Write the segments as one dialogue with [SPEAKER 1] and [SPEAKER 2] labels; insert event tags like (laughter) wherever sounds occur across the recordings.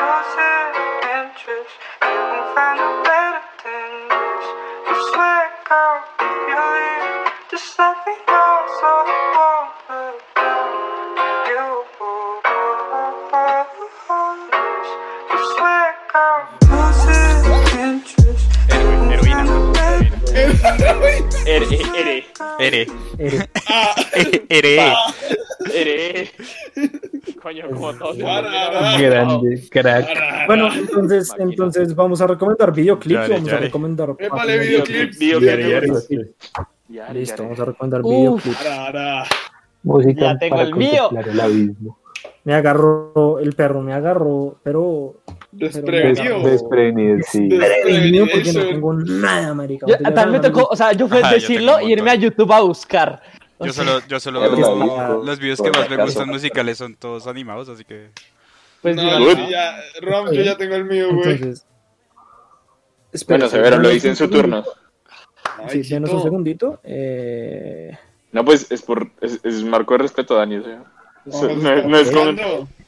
[SPEAKER 1] losing interest. You won't find a better than this. You swear, girl, if you leave, just let me know so I won't look. You You swear, girl, losing interest.
[SPEAKER 2] Hero- heroína.
[SPEAKER 3] Ere, ere,
[SPEAKER 2] Ere. Ere.
[SPEAKER 3] ere. Coño, como todos.
[SPEAKER 4] Grande, crack.
[SPEAKER 5] Bueno, entonces, entonces vamos a recomendar videoclips vamos a recomendar.
[SPEAKER 6] Épale, videoclips.
[SPEAKER 5] Listo, vamos a recomendar
[SPEAKER 7] Uf.
[SPEAKER 5] videoclips.
[SPEAKER 6] Ara, ara.
[SPEAKER 4] Música
[SPEAKER 7] Ya tengo
[SPEAKER 4] para
[SPEAKER 7] el mío.
[SPEAKER 4] contemplar el abismo.
[SPEAKER 5] Me agarró el perro, me agarró, pero
[SPEAKER 6] Desprevenido.
[SPEAKER 4] Des- desprevenido, sí.
[SPEAKER 5] prevenido porque no
[SPEAKER 6] Desprevenido.
[SPEAKER 5] tengo nada, marica.
[SPEAKER 7] Yo- también me tocó, o sea, yo
[SPEAKER 2] Ajá, yo
[SPEAKER 7] decirlo y irme a. YouTube a buscar.
[SPEAKER 2] Yo solo, yo solo
[SPEAKER 8] lo
[SPEAKER 5] vi.
[SPEAKER 2] los videos que más me gustan musicales son todos animados, así que
[SPEAKER 7] pues,
[SPEAKER 6] No, no, ya, Rom, yo ya tengo el mío, güey.
[SPEAKER 3] Bueno, Severo lo dice en su turno.
[SPEAKER 5] Sí, denos un segundito. Eh,
[SPEAKER 3] No, pues es por. Es, es marco de respeto, Dani. o sea. Eso
[SPEAKER 6] Vamos
[SPEAKER 3] no, no es con,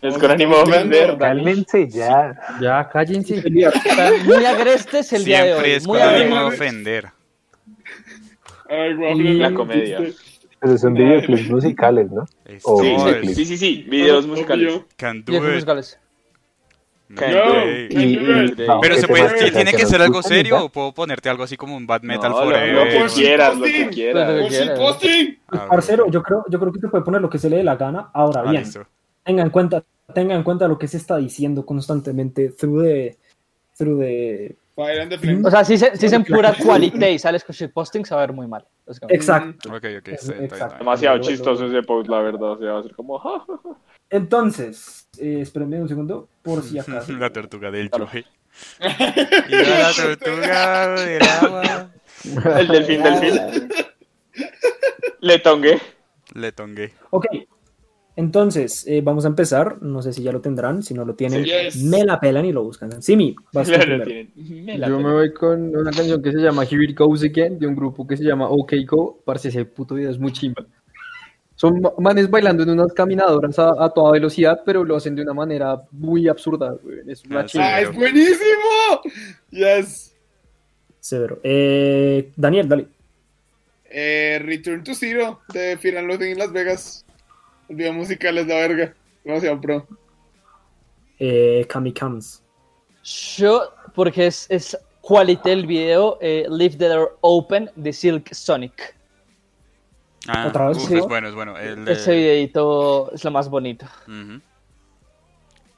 [SPEAKER 3] es con ánimo de ofender.
[SPEAKER 4] Cálmense ya.
[SPEAKER 9] Ya, cállense.
[SPEAKER 7] muy agrestes el día de
[SPEAKER 2] siempre
[SPEAKER 7] hoy.
[SPEAKER 2] es
[SPEAKER 7] Muy
[SPEAKER 2] con ánimo de ofender.
[SPEAKER 6] Ay, waffle,
[SPEAKER 3] La
[SPEAKER 6] me
[SPEAKER 3] comedia.
[SPEAKER 4] Pero son
[SPEAKER 6] Ay.
[SPEAKER 4] videoclips musicales, ¿no?
[SPEAKER 3] Sí, sí, sí, sí. Videos musicales.
[SPEAKER 2] Can do
[SPEAKER 7] Videos
[SPEAKER 2] it.
[SPEAKER 7] musicales.
[SPEAKER 2] No.
[SPEAKER 4] Y- y- no,
[SPEAKER 2] Pero
[SPEAKER 4] que
[SPEAKER 2] se puede,
[SPEAKER 4] muestre
[SPEAKER 2] ¿tiene
[SPEAKER 4] que
[SPEAKER 2] que ser algo serio o puedo ponerte algo así como un bad metal
[SPEAKER 3] No, lo,
[SPEAKER 2] forever?
[SPEAKER 3] lo que
[SPEAKER 6] Por si
[SPEAKER 3] quieras, lo que quieras.
[SPEAKER 6] Posting.
[SPEAKER 5] Parcero, yo creo, yo creo que te puede poner lo que se le dé la gana. Ahora
[SPEAKER 2] ah,
[SPEAKER 5] bien,
[SPEAKER 2] listo.
[SPEAKER 5] tenga en cuenta, tenga en cuenta lo que se está diciendo constantemente through the, through the
[SPEAKER 6] Fire and the flame.
[SPEAKER 7] O sea, si se, si se en pura quality y sales con shitposting, se va a ver muy mal.
[SPEAKER 5] Exacto.
[SPEAKER 2] Ok, ok,
[SPEAKER 5] Exacto.
[SPEAKER 3] Demasiado chistoso ese post, la verdad. O sea, va a ser como.
[SPEAKER 5] Entonces, eh, espérenme un segundo, por si (laughs) acaso.
[SPEAKER 2] La tortuga del
[SPEAKER 3] Claro.
[SPEAKER 2] Joey. (laughs) Y la tortuga del agua.
[SPEAKER 3] El delfín, delfín. (laughs) Le tongué.
[SPEAKER 2] Le tongué.
[SPEAKER 5] Ok, entonces eh, vamos a empezar. No sé si ya lo tendrán, si no lo tienen,
[SPEAKER 6] Sí. Yes.
[SPEAKER 5] me la pelan y lo buscan. Simi, vas
[SPEAKER 3] Le
[SPEAKER 5] primero.
[SPEAKER 3] Me la
[SPEAKER 9] Yo me voy con una canción que se llama Here It Goes Again, de un grupo que se llama OK Go. Parce, ese puto video es muy chimba. Son ma- manes bailando en unas caminadoras a, a toda velocidad, pero lo hacen de una manera muy absurda. güey. Es una
[SPEAKER 2] Ah.
[SPEAKER 6] ¡Ah, es buenísimo! Yes.
[SPEAKER 5] Severo. Eh, Daniel, dale.
[SPEAKER 6] Eh, Return to Zero de Fear and Loathing en Las Vegas. El video musical es la verga. Demasiado pro.
[SPEAKER 5] Eh, Kami Kams.
[SPEAKER 7] Yo, porque es, es quality el video, eh, Leave the Door Open de Silk Sonic.
[SPEAKER 2] Ah,
[SPEAKER 5] ¿Otra vez,
[SPEAKER 2] uf,
[SPEAKER 5] sí?
[SPEAKER 2] es bueno, es bueno. El de-
[SPEAKER 7] Ese videito es lo más bonito.
[SPEAKER 2] Leave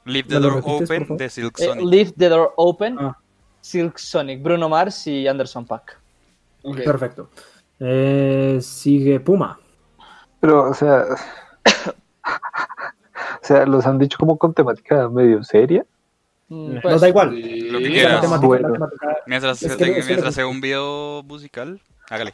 [SPEAKER 5] ¿Me
[SPEAKER 2] the door
[SPEAKER 5] repites,
[SPEAKER 2] open de Silk
[SPEAKER 7] Eh,
[SPEAKER 2] Sonic.
[SPEAKER 7] Leave the Door Open,
[SPEAKER 5] Ah.
[SPEAKER 7] Silk Sonic, Bruno Mars y Anderson Paak.
[SPEAKER 6] Ok.
[SPEAKER 5] Perfecto. Eh, sigue Puma.
[SPEAKER 4] Pero, o sea. O sea, los han dicho como con temática medio seria.
[SPEAKER 7] Mm,
[SPEAKER 5] Nos
[SPEAKER 7] pues,
[SPEAKER 5] da igual.
[SPEAKER 6] Sí.
[SPEAKER 2] Lo que quieras.
[SPEAKER 5] temática-
[SPEAKER 4] Bueno.
[SPEAKER 5] la temática-
[SPEAKER 2] Mientras,
[SPEAKER 5] Es que- es que-
[SPEAKER 2] mientras sea un video musical, hágale.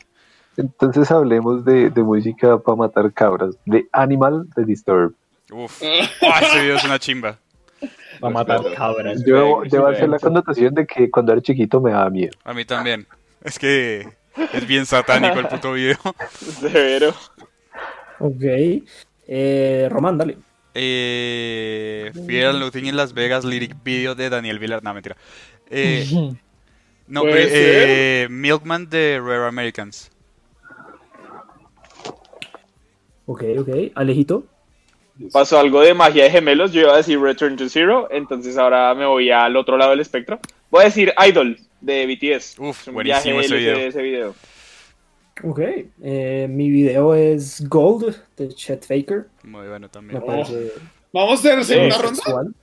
[SPEAKER 4] Entonces hablemos de, de música para matar cabras. De Animal de Disturb.
[SPEAKER 2] Uf. Ah, ese video es una chimba. (laughs)
[SPEAKER 9] Va a matar cabras.
[SPEAKER 4] Yo debo
[SPEAKER 3] sí,
[SPEAKER 4] hacer la connotación de que cuando era chiquito me daba miedo.
[SPEAKER 2] A mí también. Es que es bien satánico el puto video. (laughs)
[SPEAKER 3] Severo.
[SPEAKER 5] Ok. Eh, Román, dale.
[SPEAKER 2] Eh, Fear and Loathing en Las Vegas, lyric video de Daniel Villar. No, mentira. Eh, (laughs) no,
[SPEAKER 6] ¿Puede
[SPEAKER 2] pero, eh, Milkman de Rare Americans.
[SPEAKER 5] Ok, ok. Alejito.
[SPEAKER 3] Pasó algo de magia de gemelos. Yo iba a decir Return to Zero. Entonces ahora me voy al otro lado del espectro. Voy a decir Idol de BTS.
[SPEAKER 2] Uf,
[SPEAKER 3] Es un
[SPEAKER 2] buenísimo
[SPEAKER 3] viaje
[SPEAKER 2] ese
[SPEAKER 3] LSD
[SPEAKER 2] video.
[SPEAKER 3] ese video.
[SPEAKER 5] Ok. Eh, mi video es Gold de Chet Faker.
[SPEAKER 2] Muy bueno
[SPEAKER 5] Me
[SPEAKER 2] también.
[SPEAKER 5] parece
[SPEAKER 6] Vamos a hacer segunda
[SPEAKER 3] Sí.
[SPEAKER 6] ronda.
[SPEAKER 5] sexual.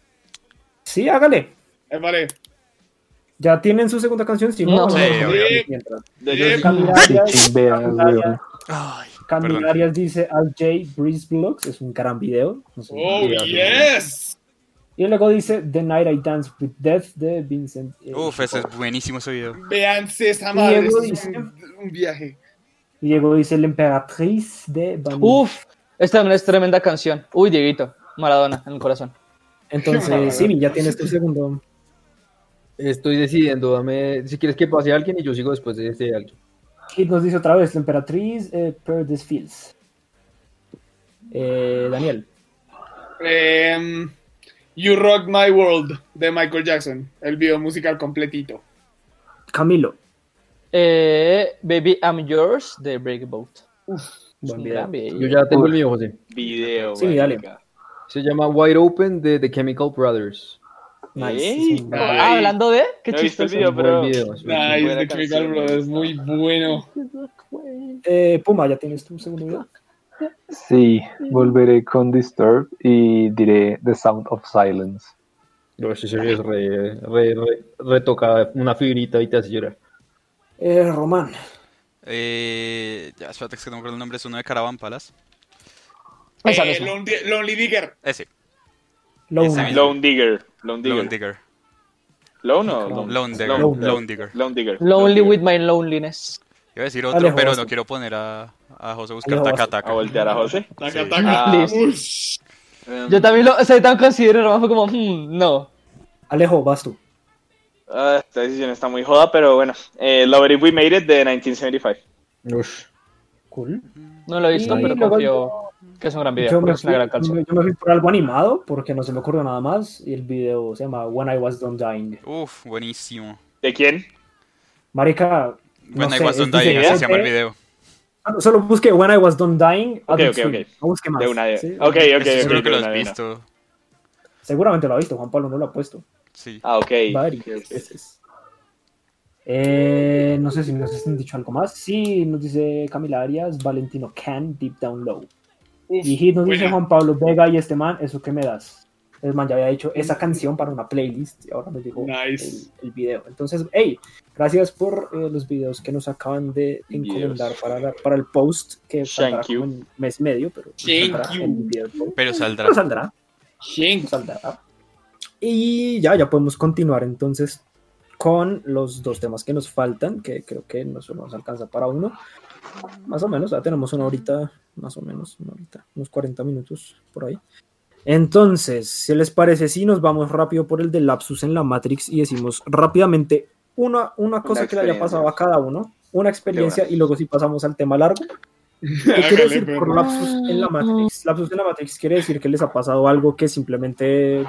[SPEAKER 5] Sí, hágale.
[SPEAKER 6] Eh, vale.
[SPEAKER 5] ¿Ya tienen su segunda canción? Si no,
[SPEAKER 7] No.
[SPEAKER 5] a
[SPEAKER 2] Sí,
[SPEAKER 6] Sí.
[SPEAKER 4] Sí,
[SPEAKER 5] Arias. Arias dice Al J Breeze Vlogs. Es un gran video. No sé,
[SPEAKER 6] Oh,
[SPEAKER 5] video.
[SPEAKER 6] yes.
[SPEAKER 5] Y luego dice The Night I Dance with Death de Vincent. eh,
[SPEAKER 2] Uf, ese es buenísimo ese video.
[SPEAKER 6] Véanse esa madre. Es un, un viaje.
[SPEAKER 5] Y luego dice La Emperatriz de.
[SPEAKER 7] Uf, esta también es tremenda canción. Uy, Dieguito, Maradona en el corazón.
[SPEAKER 5] Entonces, Simi, ya tienes tu segundo.
[SPEAKER 9] Estoy decidiendo, dame, si quieres que pase alguien y yo sigo después de ese alguien.
[SPEAKER 5] Kid nos dice otra vez La Emperatriz eh, Paradise Fields. Eh, Daniel.
[SPEAKER 6] Em, You Rock My World de Michael Jackson, el video musical completito.
[SPEAKER 5] Camilo.
[SPEAKER 7] Eh, Baby I'm Yours de Breakboat.
[SPEAKER 5] Buen video.
[SPEAKER 7] video.
[SPEAKER 9] Yo ya tengo el mío, José.
[SPEAKER 3] Video,
[SPEAKER 5] Sí, dale.
[SPEAKER 9] Se llama Wide Open de The Chemical Brothers.
[SPEAKER 5] Nice.
[SPEAKER 7] Ah, hablando de. Qué
[SPEAKER 3] No he visto el
[SPEAKER 7] chistoso.
[SPEAKER 3] video, pero-
[SPEAKER 9] video,
[SPEAKER 6] Nice, The Chemical Brothers, muy bueno.
[SPEAKER 5] Eh, Puma, ¿ya tienes tu segundo video?
[SPEAKER 4] Sí, volveré con Disturb y diré The Sound of Silence.
[SPEAKER 9] No, ese serio es re, re, re, re toca una fibrita y te hace llorar.
[SPEAKER 5] Eh, Román.
[SPEAKER 2] Eh, ya, espérate, es que no me acuerdo el nombre, es uno de Caravan Palace.
[SPEAKER 7] Esa
[SPEAKER 6] Eh. Lonely, Lonely Digger.
[SPEAKER 2] Ese,
[SPEAKER 5] Lone.
[SPEAKER 3] Lone Digger. Lone Digger.
[SPEAKER 2] Lone Digger.
[SPEAKER 3] Lone o
[SPEAKER 5] Lone.
[SPEAKER 2] Lone Digger.
[SPEAKER 3] Lone.
[SPEAKER 2] Lone Digger.
[SPEAKER 3] Lone Digger.
[SPEAKER 7] Lonely
[SPEAKER 3] Lone
[SPEAKER 7] with
[SPEAKER 3] Digger.
[SPEAKER 7] my loneliness.
[SPEAKER 2] Iba a decir otro,
[SPEAKER 5] Alejo,
[SPEAKER 2] pero
[SPEAKER 5] vas
[SPEAKER 2] no quiero poner a, a José a buscar
[SPEAKER 5] Alejo,
[SPEAKER 2] taca taca.
[SPEAKER 3] A voltear a José. (laughs)
[SPEAKER 6] Taca,
[SPEAKER 2] Sí.
[SPEAKER 6] taca.
[SPEAKER 3] Ah.
[SPEAKER 7] Yo también lo, o sea, tan considero, Román fue como, hmm, no.
[SPEAKER 5] Alejo, vas tú.
[SPEAKER 3] Ah, esta decisión está muy joda, pero bueno. Eh, Love It If We Made It de 1975.
[SPEAKER 9] Ush.
[SPEAKER 5] Cool.
[SPEAKER 7] No lo he visto,
[SPEAKER 5] Y
[SPEAKER 7] pero confío que es un gran video,
[SPEAKER 5] Yo me,
[SPEAKER 7] gran
[SPEAKER 5] fui,
[SPEAKER 7] canción.
[SPEAKER 5] yo me fui por algo animado porque no se me ocurrió nada más y el video se llama When I Was Done Dying.
[SPEAKER 2] Uf, buenísimo.
[SPEAKER 3] ¿De quién?
[SPEAKER 5] Marica, no
[SPEAKER 2] When I
[SPEAKER 5] sé,
[SPEAKER 2] was done dying, así se llama el video.
[SPEAKER 5] Solo- Solo busqué When I Was Done Dying.
[SPEAKER 3] Ok, ok, ok.
[SPEAKER 5] No busque más.
[SPEAKER 3] De una de...
[SPEAKER 5] ¿sí?
[SPEAKER 3] Ok, ok,
[SPEAKER 2] Estoy
[SPEAKER 3] ok.
[SPEAKER 2] seguro que lo has visto.
[SPEAKER 5] Seguramente lo ha visto, Juan Pablo no lo ha puesto.
[SPEAKER 2] Sí.
[SPEAKER 3] Ah, ok.
[SPEAKER 5] Varias veces. Eh, no sé si nos han dicho algo más. Sí, nos dice Camila Arias, Valentino Can, Deep Down Low.
[SPEAKER 6] Uf,
[SPEAKER 5] Y Hit nos dice. Juan Pablo Vega y este man, ¿eso qué me das? El man ya había hecho esa canción para una playlist y ahora nos llegó
[SPEAKER 6] Nice.
[SPEAKER 5] el, el video. Entonces, hey, gracias por eh, los videos que nos acaban de encomendar para, la- para el post que saldrá
[SPEAKER 3] Thank you.
[SPEAKER 5] como en mes y medio, pero
[SPEAKER 6] Thank
[SPEAKER 5] saldrá
[SPEAKER 6] you.
[SPEAKER 5] en video.
[SPEAKER 2] Pero saldrá.
[SPEAKER 5] Pero saldrá
[SPEAKER 6] Shank.
[SPEAKER 5] saldrá. Y ya, ya podemos continuar entonces con los dos temas que nos faltan, que creo que no solo nos alcanza para uno. Más o menos, ya tenemos una horita, más o menos, una horita, unos 40 minutos por ahí. Entonces, si les parece, si nos vamos rápido por el de lapsus en la Matrix y decimos rápidamente una, una cosa que le haya pasado a cada uno, una experiencia, y luego si pasamos al tema largo. ¿Qué (laughs) quiere decir por
[SPEAKER 6] perro.
[SPEAKER 5] lapsus en la Matrix? Lapsus en la Matrix quiere decir que les ha pasado algo que simplemente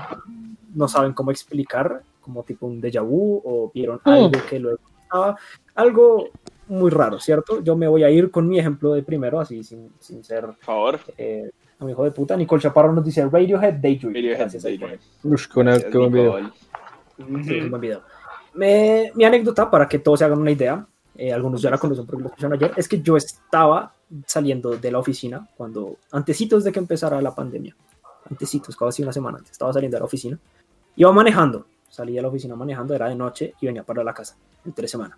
[SPEAKER 5] no saben cómo explicar, como tipo un déjà vu o vieron algo que luego estaba. Algo muy raro, ¿cierto? Yo me voy a ir con mi ejemplo de primero, así sin, sin ser
[SPEAKER 3] Por favor.
[SPEAKER 5] eh, un hijo de puta. Nicole Chaparro nos dice Radiohead Daydream. Gracias, ahí
[SPEAKER 3] Daydream.
[SPEAKER 9] Ush, qué, buena- qué buen video.
[SPEAKER 5] Sí, un buen video. Me- mi anécdota, para que todos se hagan una idea, eh, algunos ya la conocen porque lo escucharon ayer, es que yo estaba saliendo de la oficina cuando, antecitos de que empezara la pandemia, antecitos, casi una semana antes, estaba saliendo de la oficina, iba manejando, salí de la oficina manejando, era de noche y venía para la casa, entre semana.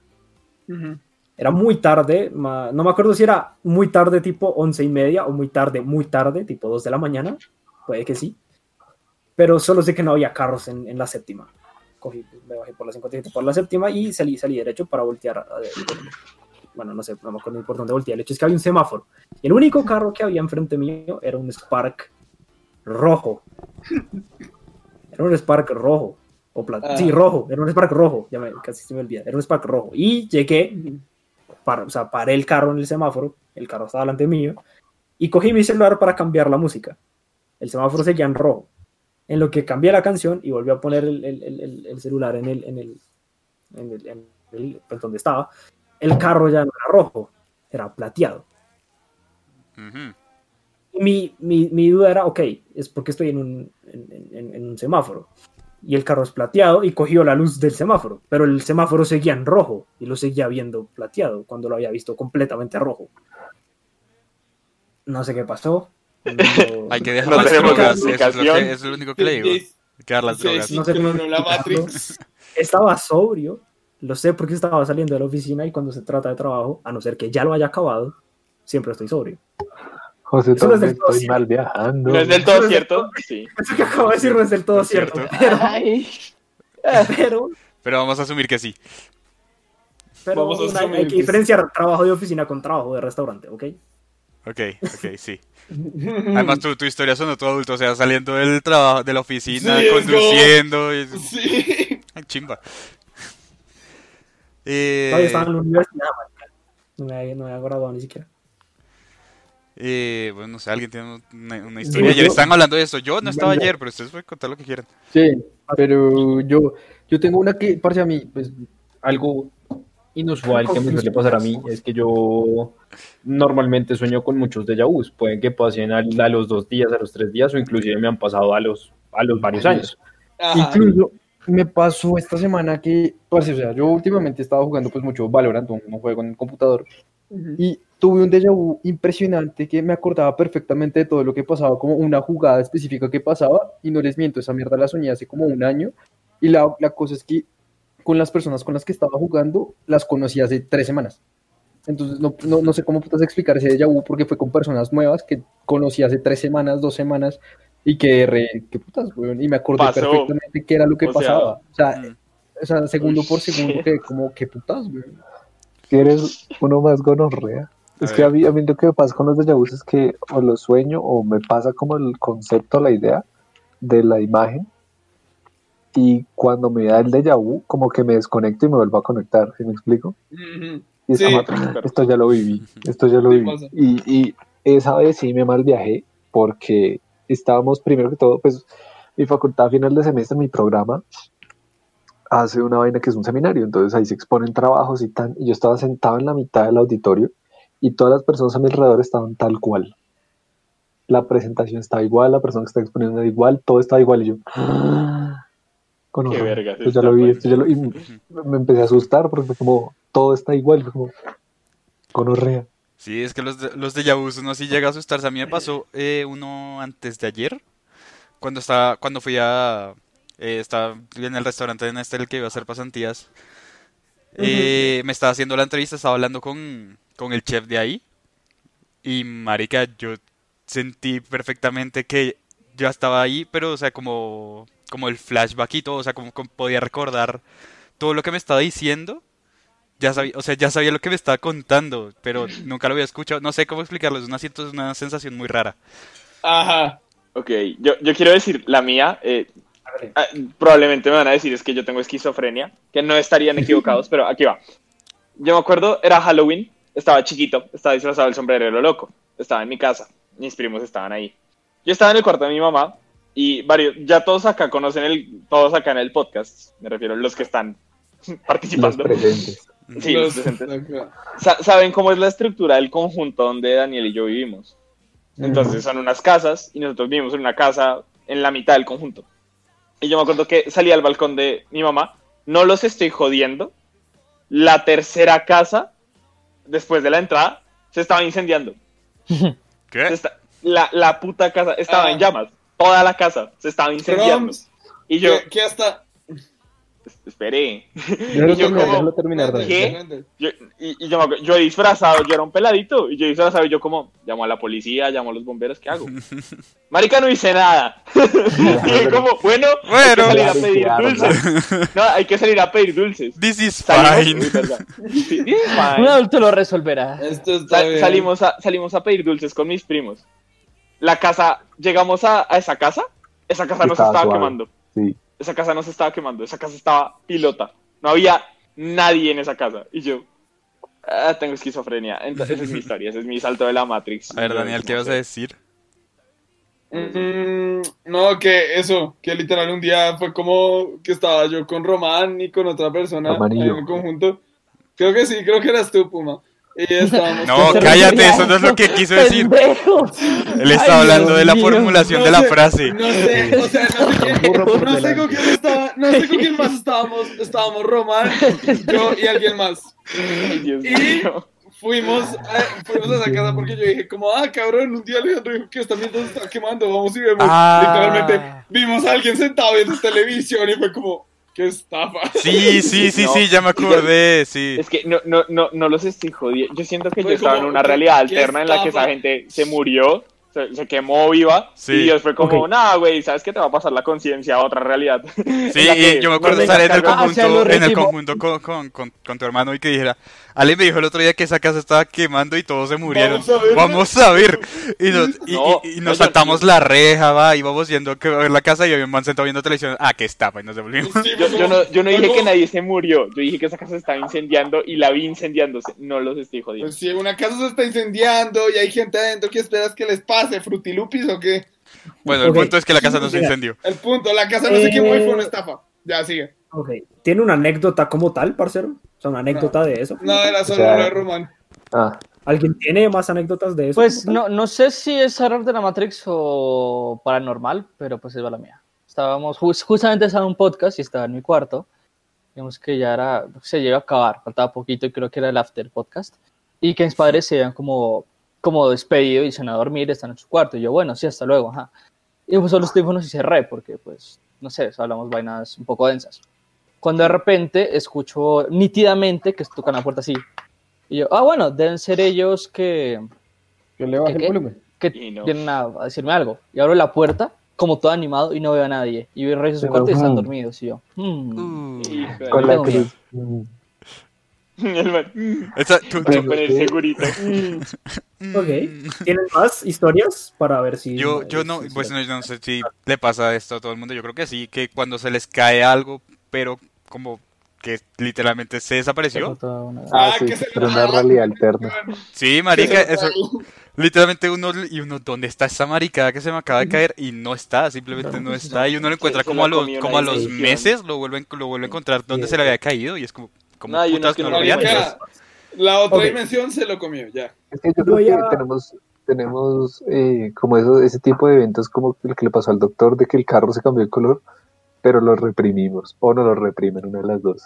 [SPEAKER 6] Ujú.
[SPEAKER 5] Era muy tarde, no me acuerdo si era muy tarde tipo once y media o muy tarde, muy tarde, tipo 2 de la mañana, puede que sí, pero solo sé que no había carros en, en la séptima. Cogí, me bajé por la 57 por la séptima y salí, salí derecho para voltear. a- a- bueno, no sé, no me acuerdo ni por dónde volteé. El hecho es que había un semáforo. Y el único carro que había enfrente mío era un Spark rojo. (laughs) Era un Spark rojo. O plata.
[SPEAKER 6] Ah.
[SPEAKER 5] Sí, rojo. Era un Spark rojo. Ya me, casi se me olvida. Era un Spark rojo. Y llegué, para, o sea, paré el carro en el semáforo. El carro estaba delante mío. Y cogí mi celular para cambiar la música. El semáforo seguía en rojo. En lo que cambié la canción y volví a poner el, el- el- el- el celular en el, en el, en el- en el- pues, donde estaba, el carro ya no era rojo, era plateado.
[SPEAKER 2] Ujú.
[SPEAKER 5] Y mi, mi, mi duda era, ok, es porque estoy en un, en, en- en un semáforo. Y el carro es plateado y cogió la luz del semáforo, pero el semáforo seguía en rojo y lo seguía viendo plateado cuando lo había visto completamente rojo. No sé qué pasó. No- (laughs)
[SPEAKER 2] Hay que dejar
[SPEAKER 3] No
[SPEAKER 2] las drogas, eso es, lo
[SPEAKER 3] explicación.
[SPEAKER 2] que, eso es lo único que le digo. Hay que dejar las
[SPEAKER 6] Se
[SPEAKER 2] drogas.
[SPEAKER 5] No sé cómo
[SPEAKER 6] la. Matrix.
[SPEAKER 5] estaba sobrio, lo sé porque estaba saliendo de la oficina y cuando se trata de trabajo, a no ser que ya lo haya acabado, siempre estoy sobrio.
[SPEAKER 4] José,
[SPEAKER 5] Eso no es del todo
[SPEAKER 4] estoy
[SPEAKER 5] cierto.
[SPEAKER 4] mal viajando.
[SPEAKER 3] No es del todo cierto. Sí.
[SPEAKER 5] Eso que acabo de decir no es del todo cierto,
[SPEAKER 2] cierto.
[SPEAKER 5] pero,
[SPEAKER 7] Ay,
[SPEAKER 5] pero,
[SPEAKER 2] Pero vamos a asumir que sí.
[SPEAKER 5] pero
[SPEAKER 6] Vamos a asumir
[SPEAKER 5] hay
[SPEAKER 6] que
[SPEAKER 5] que
[SPEAKER 6] sí.
[SPEAKER 5] diferenciar trabajo de oficina con trabajo de restaurante, ¿ok?
[SPEAKER 2] Ok, ok, sí. Además, tu, tu historia sonó todo adulto, o sea, saliendo del trabajo, de la oficina,
[SPEAKER 6] Sí,
[SPEAKER 2] conduciendo. y-
[SPEAKER 6] Sí.
[SPEAKER 2] Ay, chimba. Eh,
[SPEAKER 5] Todavía estaba en la universidad, marica. no me había, no me había graduado ni siquiera.
[SPEAKER 2] Eh, bueno, no sé, alguien tiene una, una historia. Ayer estaban hablando de esto. Yo no estaba ayer, pero ustedes pueden contar lo que quieran.
[SPEAKER 9] Sí, pero yo, yo tengo una que, parece a mí, pues algo inusual que me suele pasar a mí es que yo normalmente sueño con muchos déjà vus. Pueden que pasen a, a los dos días, a los tres días, o inclusive me han pasado a los, a los varios años.
[SPEAKER 6] Ajá.
[SPEAKER 9] Incluso me pasó esta semana que, parce, o sea, yo últimamente estaba jugando pues mucho Valorant, un un juego en el computador, y tuve un déjà vu impresionante que me acordaba perfectamente de todo lo que pasaba, como una jugada específica que pasaba, y no les miento, esa mierda la soñé hace como un año, y la, la cosa es que con las personas con las que estaba jugando, las conocí hace tres semanas. Entonces, no, no, no sé cómo puedes explicar ese déjà vu, porque fue con personas nuevas que conocí hace tres semanas, dos semanas, y que re, qué putas, weón, y me acordé
[SPEAKER 3] Pasó.
[SPEAKER 9] perfectamente qué era lo que
[SPEAKER 3] O sea,
[SPEAKER 9] pasaba. O sea,
[SPEAKER 2] Mm.
[SPEAKER 9] o sea, segundo por segundo, que como, qué putas, weón.
[SPEAKER 4] Eres uno más gonorrea. Es que a mí, a mí lo que me pasa con los déjà es que o lo sueño o me pasa como el concepto, la idea de la imagen. Y cuando me da el déjà vu, como que me desconecto y me vuelvo a conectar. ¿Sí me explico? Y
[SPEAKER 6] Sí,
[SPEAKER 4] como,
[SPEAKER 3] claro.
[SPEAKER 4] esto ya lo viví, esto ya lo viví. Y, y esa vez sí me mal viajé porque estábamos primero que todo, pues mi facultad a final de semestre, mi programa, hace una vaina que es un seminario, entonces ahí se exponen trabajos y tal, y yo estaba sentado en la mitad del auditorio y todas las personas a mi alrededor estaban tal cual. La presentación estaba igual, la persona que está exponiendo era igual, todo estaba igual y yo... Con
[SPEAKER 3] Qué vergas
[SPEAKER 4] esto ya lo vi,
[SPEAKER 3] pues.
[SPEAKER 4] esto ya lo y me me empecé a asustar porque como todo está igual, como gonorrea.
[SPEAKER 2] Sí, es que los, de, los déjà vus uno sí llega a asustarse. A mí me pasó eh, uno antes de ayer, cuando estaba, cuando fui a, eh, estaba en el restaurante en este el que iba a hacer pasantías. Eh, me estaba haciendo la entrevista, estaba hablando con, con el chef de ahí. Y marica, yo sentí perfectamente que yo estaba ahí, pero o sea, como, como el flashback y todo, o sea, como, como podía recordar todo lo que me estaba diciendo. Ya sabía, o sea, ya sabía lo que me estaba contando, pero nunca lo había escuchado. No sé cómo explicarlo, es una, es una sensación muy rara.
[SPEAKER 6] Ajá.
[SPEAKER 3] Ok, yo, yo quiero decir la mía. eh, probablemente me van a decir es que yo tengo esquizofrenia, que no estarían (laughs) equivocados, pero aquí va. Yo me acuerdo, era Halloween, estaba chiquito, estaba disfrazado del sombrerero loco, estaba en mi casa, mis primos estaban ahí. Yo estaba en el cuarto de mi mamá y varios, ya todos acá conocen el, todos acá en el podcast, me refiero a los que están (laughs)
[SPEAKER 4] Los
[SPEAKER 3] participando.
[SPEAKER 4] presentes. (laughs)
[SPEAKER 3] Sí, los
[SPEAKER 6] Los-
[SPEAKER 3] presentes. Sa- ¿Saben cómo es la estructura del conjunto donde Daniel y yo vivimos? Entonces son unas casas y nosotros vivimos en una casa en la mitad del conjunto. Y yo me acuerdo que salí al balcón de mi mamá, no los estoy jodiendo. La tercera casa, después de la entrada, se estaba incendiando. (laughs)
[SPEAKER 2] ¿Qué?
[SPEAKER 3] está- la, la puta casa estaba
[SPEAKER 6] Ah.
[SPEAKER 3] en llamas. Toda la casa se estaba incendiando. Y yo,
[SPEAKER 6] que, que hasta...
[SPEAKER 3] esperé.
[SPEAKER 9] Déjalo (laughs)
[SPEAKER 3] Y yo
[SPEAKER 9] terminar,
[SPEAKER 3] como-
[SPEAKER 9] déjalo terminar, Dani.
[SPEAKER 3] ¿Qué? Yo, y, y yo, yo disfrazado, yo era un peladito, y yo disfrazado, y yo como, llamo a la policía, llamo a los bomberos, ¿qué hago? (laughs) Marica, no hice nada. y (laughs) yo como, bueno, hay que salir a pedir dulces. No, hay que salir a pedir dulces.
[SPEAKER 2] This is
[SPEAKER 3] Salimos,
[SPEAKER 2] fine.
[SPEAKER 7] Un adulto lo resolverá.
[SPEAKER 6] Esto está
[SPEAKER 3] Sa-
[SPEAKER 6] bien.
[SPEAKER 3] salimos, a, salimos a pedir dulces con mis primos. La casa, llegamos a, a esa casa, esa casa no se
[SPEAKER 4] Estaba
[SPEAKER 3] estaba
[SPEAKER 4] suave.
[SPEAKER 3] quemando.
[SPEAKER 4] Sí.
[SPEAKER 3] Esa casa no se estaba quemando, esa casa estaba pilota. No había nadie en esa casa. Y yo, ah, tengo esquizofrenia. Entonces, esa es mi historia, ese es mi salto de la Matrix.
[SPEAKER 2] A ver, Daniel, ¿qué vas a decir?
[SPEAKER 6] Mm, no, que eso, que literal un día fue como que estaba yo con Román y con otra persona en el conjunto. Creo que sí, creo que eras tú, Puma. Y estábamos
[SPEAKER 2] No, cállate, eso no es lo que quiso decir.
[SPEAKER 7] ¡Pendejo!
[SPEAKER 2] Él está
[SPEAKER 7] Ay,
[SPEAKER 2] hablando
[SPEAKER 7] Dios
[SPEAKER 2] de la
[SPEAKER 7] mío.
[SPEAKER 2] formulación
[SPEAKER 6] No
[SPEAKER 2] de la
[SPEAKER 6] sé,
[SPEAKER 2] frase.
[SPEAKER 6] No sé, o sea, no sé, quién, no sé con quién estaba, no sé con quién más estábamos, estábamos Román, yo y alguien más.
[SPEAKER 3] Ay, Dios
[SPEAKER 6] Y
[SPEAKER 3] mío.
[SPEAKER 6] fuimos a, fuimos a esa casa porque yo dije como, ah, cabrón, un día Alejandro dijo que esta mierda se está quemando, vamos y vemos.
[SPEAKER 2] Ah.
[SPEAKER 6] Literalmente vimos a alguien sentado viendo televisión y fue como, qué estafa. (laughs)
[SPEAKER 2] Sí, sí, sí,
[SPEAKER 3] No.
[SPEAKER 2] sí, ya me acordé, sí.
[SPEAKER 3] Es que no, no, no, no los estoy jodiendo. Yo siento que
[SPEAKER 6] Fue
[SPEAKER 3] yo estaba en una
[SPEAKER 6] ¿qué-
[SPEAKER 3] realidad alterna en la que esa gente se murió, se, se quemó viva.
[SPEAKER 2] Sí.
[SPEAKER 3] Y Dios fue como,
[SPEAKER 5] Ok.
[SPEAKER 3] nada, güey, ¿sabes qué te va a pasar la conciencia a otra realidad? (laughs)
[SPEAKER 2] Sí, y yo me acuerdo estar en el conjunto,
[SPEAKER 7] lo
[SPEAKER 2] en el conjunto con, con, con, con tu hermano y que dijera, Ale me dijo el otro día que esa casa estaba quemando y todos se murieron.
[SPEAKER 6] Vamos a ver.
[SPEAKER 2] Vamos a ver. Y nos, y-
[SPEAKER 3] No,
[SPEAKER 2] y- y nos saltamos la reja, va, y vamos yendo que- a ver la casa y había un man sentado viendo televisión. Ah, qué estafa, y nos devolvimos.
[SPEAKER 6] Sí,
[SPEAKER 3] Yo, no, yo no dije que nadie se murió, yo dije que esa casa se estaba incendiando y la vi incendiándose. No los estoy jodiendo.
[SPEAKER 6] Pues si una casa se está incendiando y hay gente adentro, ¿qué esperas que les pase? ¿Frutilupis o qué?
[SPEAKER 2] Bueno, el punto es que la casa no se
[SPEAKER 5] Mira.
[SPEAKER 2] incendió.
[SPEAKER 6] El punto, la casa no se quemó y fue una estafa. Ya, sigue.
[SPEAKER 5] Ok. ¿Tiene una anécdota como tal, parcero? O sea, una anécdota de eso.
[SPEAKER 6] No, era solo
[SPEAKER 4] O sea,
[SPEAKER 6] de Román.
[SPEAKER 4] Ah,
[SPEAKER 5] ¿Alguien tiene más anécdotas de eso?
[SPEAKER 7] Pues no, no sé si es error de la Matrix o paranormal, pero pues es la mía. Estábamos, jus- justamente estaba en un podcast y estaba en mi cuarto. Digamos que ya era, se llegó a acabar, faltaba poquito y creo que era el after podcast. Y que mis padres se habían como, como despedido y se van a dormir, están en su cuarto. Y yo, bueno, sí, hasta luego, ajá. Y puse los teléfonos y cerré porque, pues, no sé, hablamos vainas un poco densas. Cuando de repente escucho nítidamente que tocan la puerta así. Y yo, ah, bueno, deben ser ellos que,
[SPEAKER 9] Yo le bajé
[SPEAKER 7] ¿Qué,
[SPEAKER 9] el volumen.
[SPEAKER 7] que
[SPEAKER 3] no.
[SPEAKER 7] vienen a, a decirme algo. Y abro la puerta, como todo animado, y no veo a nadie. Y veo reviso su cuarto y están dormidos. Y yo, hmm.
[SPEAKER 3] Hijo de
[SPEAKER 4] con
[SPEAKER 3] la-
[SPEAKER 4] cruz. mm, (laughs)
[SPEAKER 3] El man, mm,
[SPEAKER 2] Esa- tú- tú-
[SPEAKER 3] poner segurito. (laughs) (laughs)
[SPEAKER 5] Ok. ¿Tienen más historias para ver si...
[SPEAKER 2] Yo, yo no, pues no, yo no sé si le pasa esto a todo el mundo. Yo creo que sí, que cuando se les cae algo, pero como que literalmente se desapareció.
[SPEAKER 7] Una-
[SPEAKER 4] Ah, sí,
[SPEAKER 6] que se
[SPEAKER 4] pero
[SPEAKER 6] lo
[SPEAKER 4] una realidad alterna.
[SPEAKER 2] Sí, marica, eso, literalmente uno, y uno, ¿dónde está esa maricada que se me acaba de caer? Y no está, simplemente no está. Y uno lo encuentra como a los, como a los meses, lo vuelven, lo vuelve a encontrar donde se le había caído y es como, como
[SPEAKER 3] No,
[SPEAKER 2] putas no lo.
[SPEAKER 6] Marica, la otra dimensión se lo comió, ya.
[SPEAKER 4] Es que yo creo
[SPEAKER 5] Voy
[SPEAKER 4] que
[SPEAKER 5] a-
[SPEAKER 4] tenemos, tenemos eh, como eso, ese tipo de eventos como el que le pasó al doctor de que el carro se cambió de color, pero lo reprimimos, o no lo reprimen, una de las dos.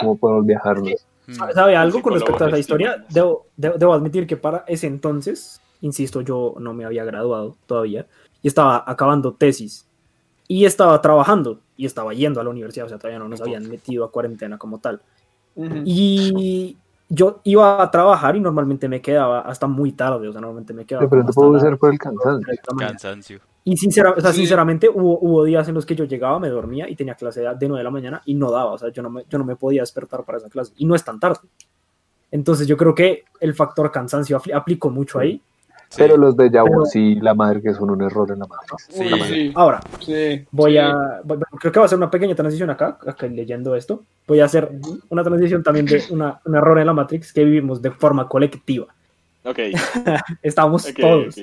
[SPEAKER 4] Como podemos viajarnos.
[SPEAKER 2] Mm.
[SPEAKER 5] ¿Sabe algo con respecto a esa historia? Debo, debo, debo admitir que para ese entonces, insisto, yo no me había graduado todavía y estaba acabando tesis y estaba trabajando y estaba yendo a la universidad, o sea, todavía no nos habían metido a cuarentena como tal. Y yo iba a trabajar y normalmente me quedaba hasta muy tarde, o sea, normalmente me quedaba. Como
[SPEAKER 4] puede
[SPEAKER 5] hasta
[SPEAKER 4] ser por el cansancio.
[SPEAKER 2] Cansancio.
[SPEAKER 5] Y sincera- o sea,
[SPEAKER 6] Sí.
[SPEAKER 5] sinceramente hubo, hubo días en los que yo llegaba, me dormía y tenía clase de, de 9 de la mañana y no daba, o sea, yo no, me, yo no me podía despertar para esa clase y no es tan tarde. Entonces yo creo que el factor cansancio apli- aplicó mucho ahí.
[SPEAKER 2] Sí.
[SPEAKER 4] Pero los de Yahoo sí, la madre que son un error en la matriz.
[SPEAKER 2] Sí.
[SPEAKER 6] Sí,
[SPEAKER 5] Ahora,
[SPEAKER 6] sí,
[SPEAKER 5] voy
[SPEAKER 6] sí.
[SPEAKER 5] a, creo que va a ser una pequeña transición acá, acá leyendo esto. Voy a hacer una transición también de una, un error en la Matrix que vivimos de forma colectiva.
[SPEAKER 3] Ok, (laughs)
[SPEAKER 5] Estábamos
[SPEAKER 3] ok,
[SPEAKER 5] todos.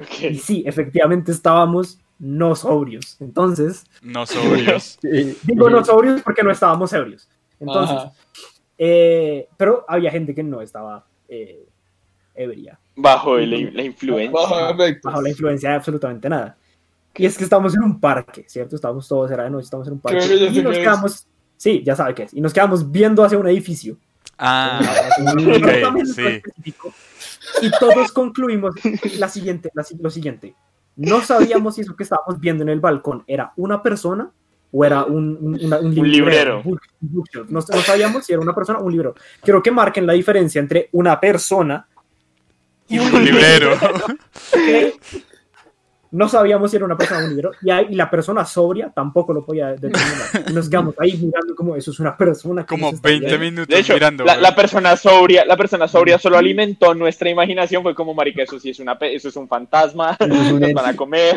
[SPEAKER 3] Ok.
[SPEAKER 5] Y sí, efectivamente estábamos no sobrios. Entonces,
[SPEAKER 2] No sobrios.
[SPEAKER 9] Sí, (laughs)
[SPEAKER 5] digo no sobrios porque no estábamos ebrios. Entonces, eh, pero había gente que no estaba eh, ebria,
[SPEAKER 3] Bajo el- la influencia.
[SPEAKER 6] Bajo
[SPEAKER 5] bajo la influencia de absolutamente nada. Y es que estamos en un parque, ¿cierto? Estamos todos, era de noche, estamos en un parque. Y nos
[SPEAKER 6] qué es.
[SPEAKER 5] quedamos, sí, ya sabe qué es. Y nos quedamos viendo hacia un edificio.
[SPEAKER 2] Ah,
[SPEAKER 5] un (laughs)
[SPEAKER 2] ok,
[SPEAKER 5] departamento
[SPEAKER 2] sí.
[SPEAKER 5] específico, Y todos concluimos la siguiente, la lo siguiente. No sabíamos si eso que estábamos viendo en el balcón era una persona o era un, un, una- un
[SPEAKER 3] librero.
[SPEAKER 5] book-. No, no sabíamos si era una persona o un librero. Quiero que marquen la diferencia entre una persona
[SPEAKER 2] Y un librero.
[SPEAKER 5] que (laughs) no sabíamos si era una persona o un librero. Y, ahí- y la persona sobria tampoco lo podía determinar. Y (laughs) nos quedamos ahí mirando como eso es una persona. que
[SPEAKER 2] Como
[SPEAKER 5] nos está
[SPEAKER 2] 20
[SPEAKER 5] viendo".
[SPEAKER 2] minutos
[SPEAKER 3] De hecho,
[SPEAKER 2] mirando.
[SPEAKER 3] la, persona sobria, la persona sobria solo alimentó nuestra imaginación. Fue como, marica, eso sí es una, eso es un fantasma. Nos van a comer.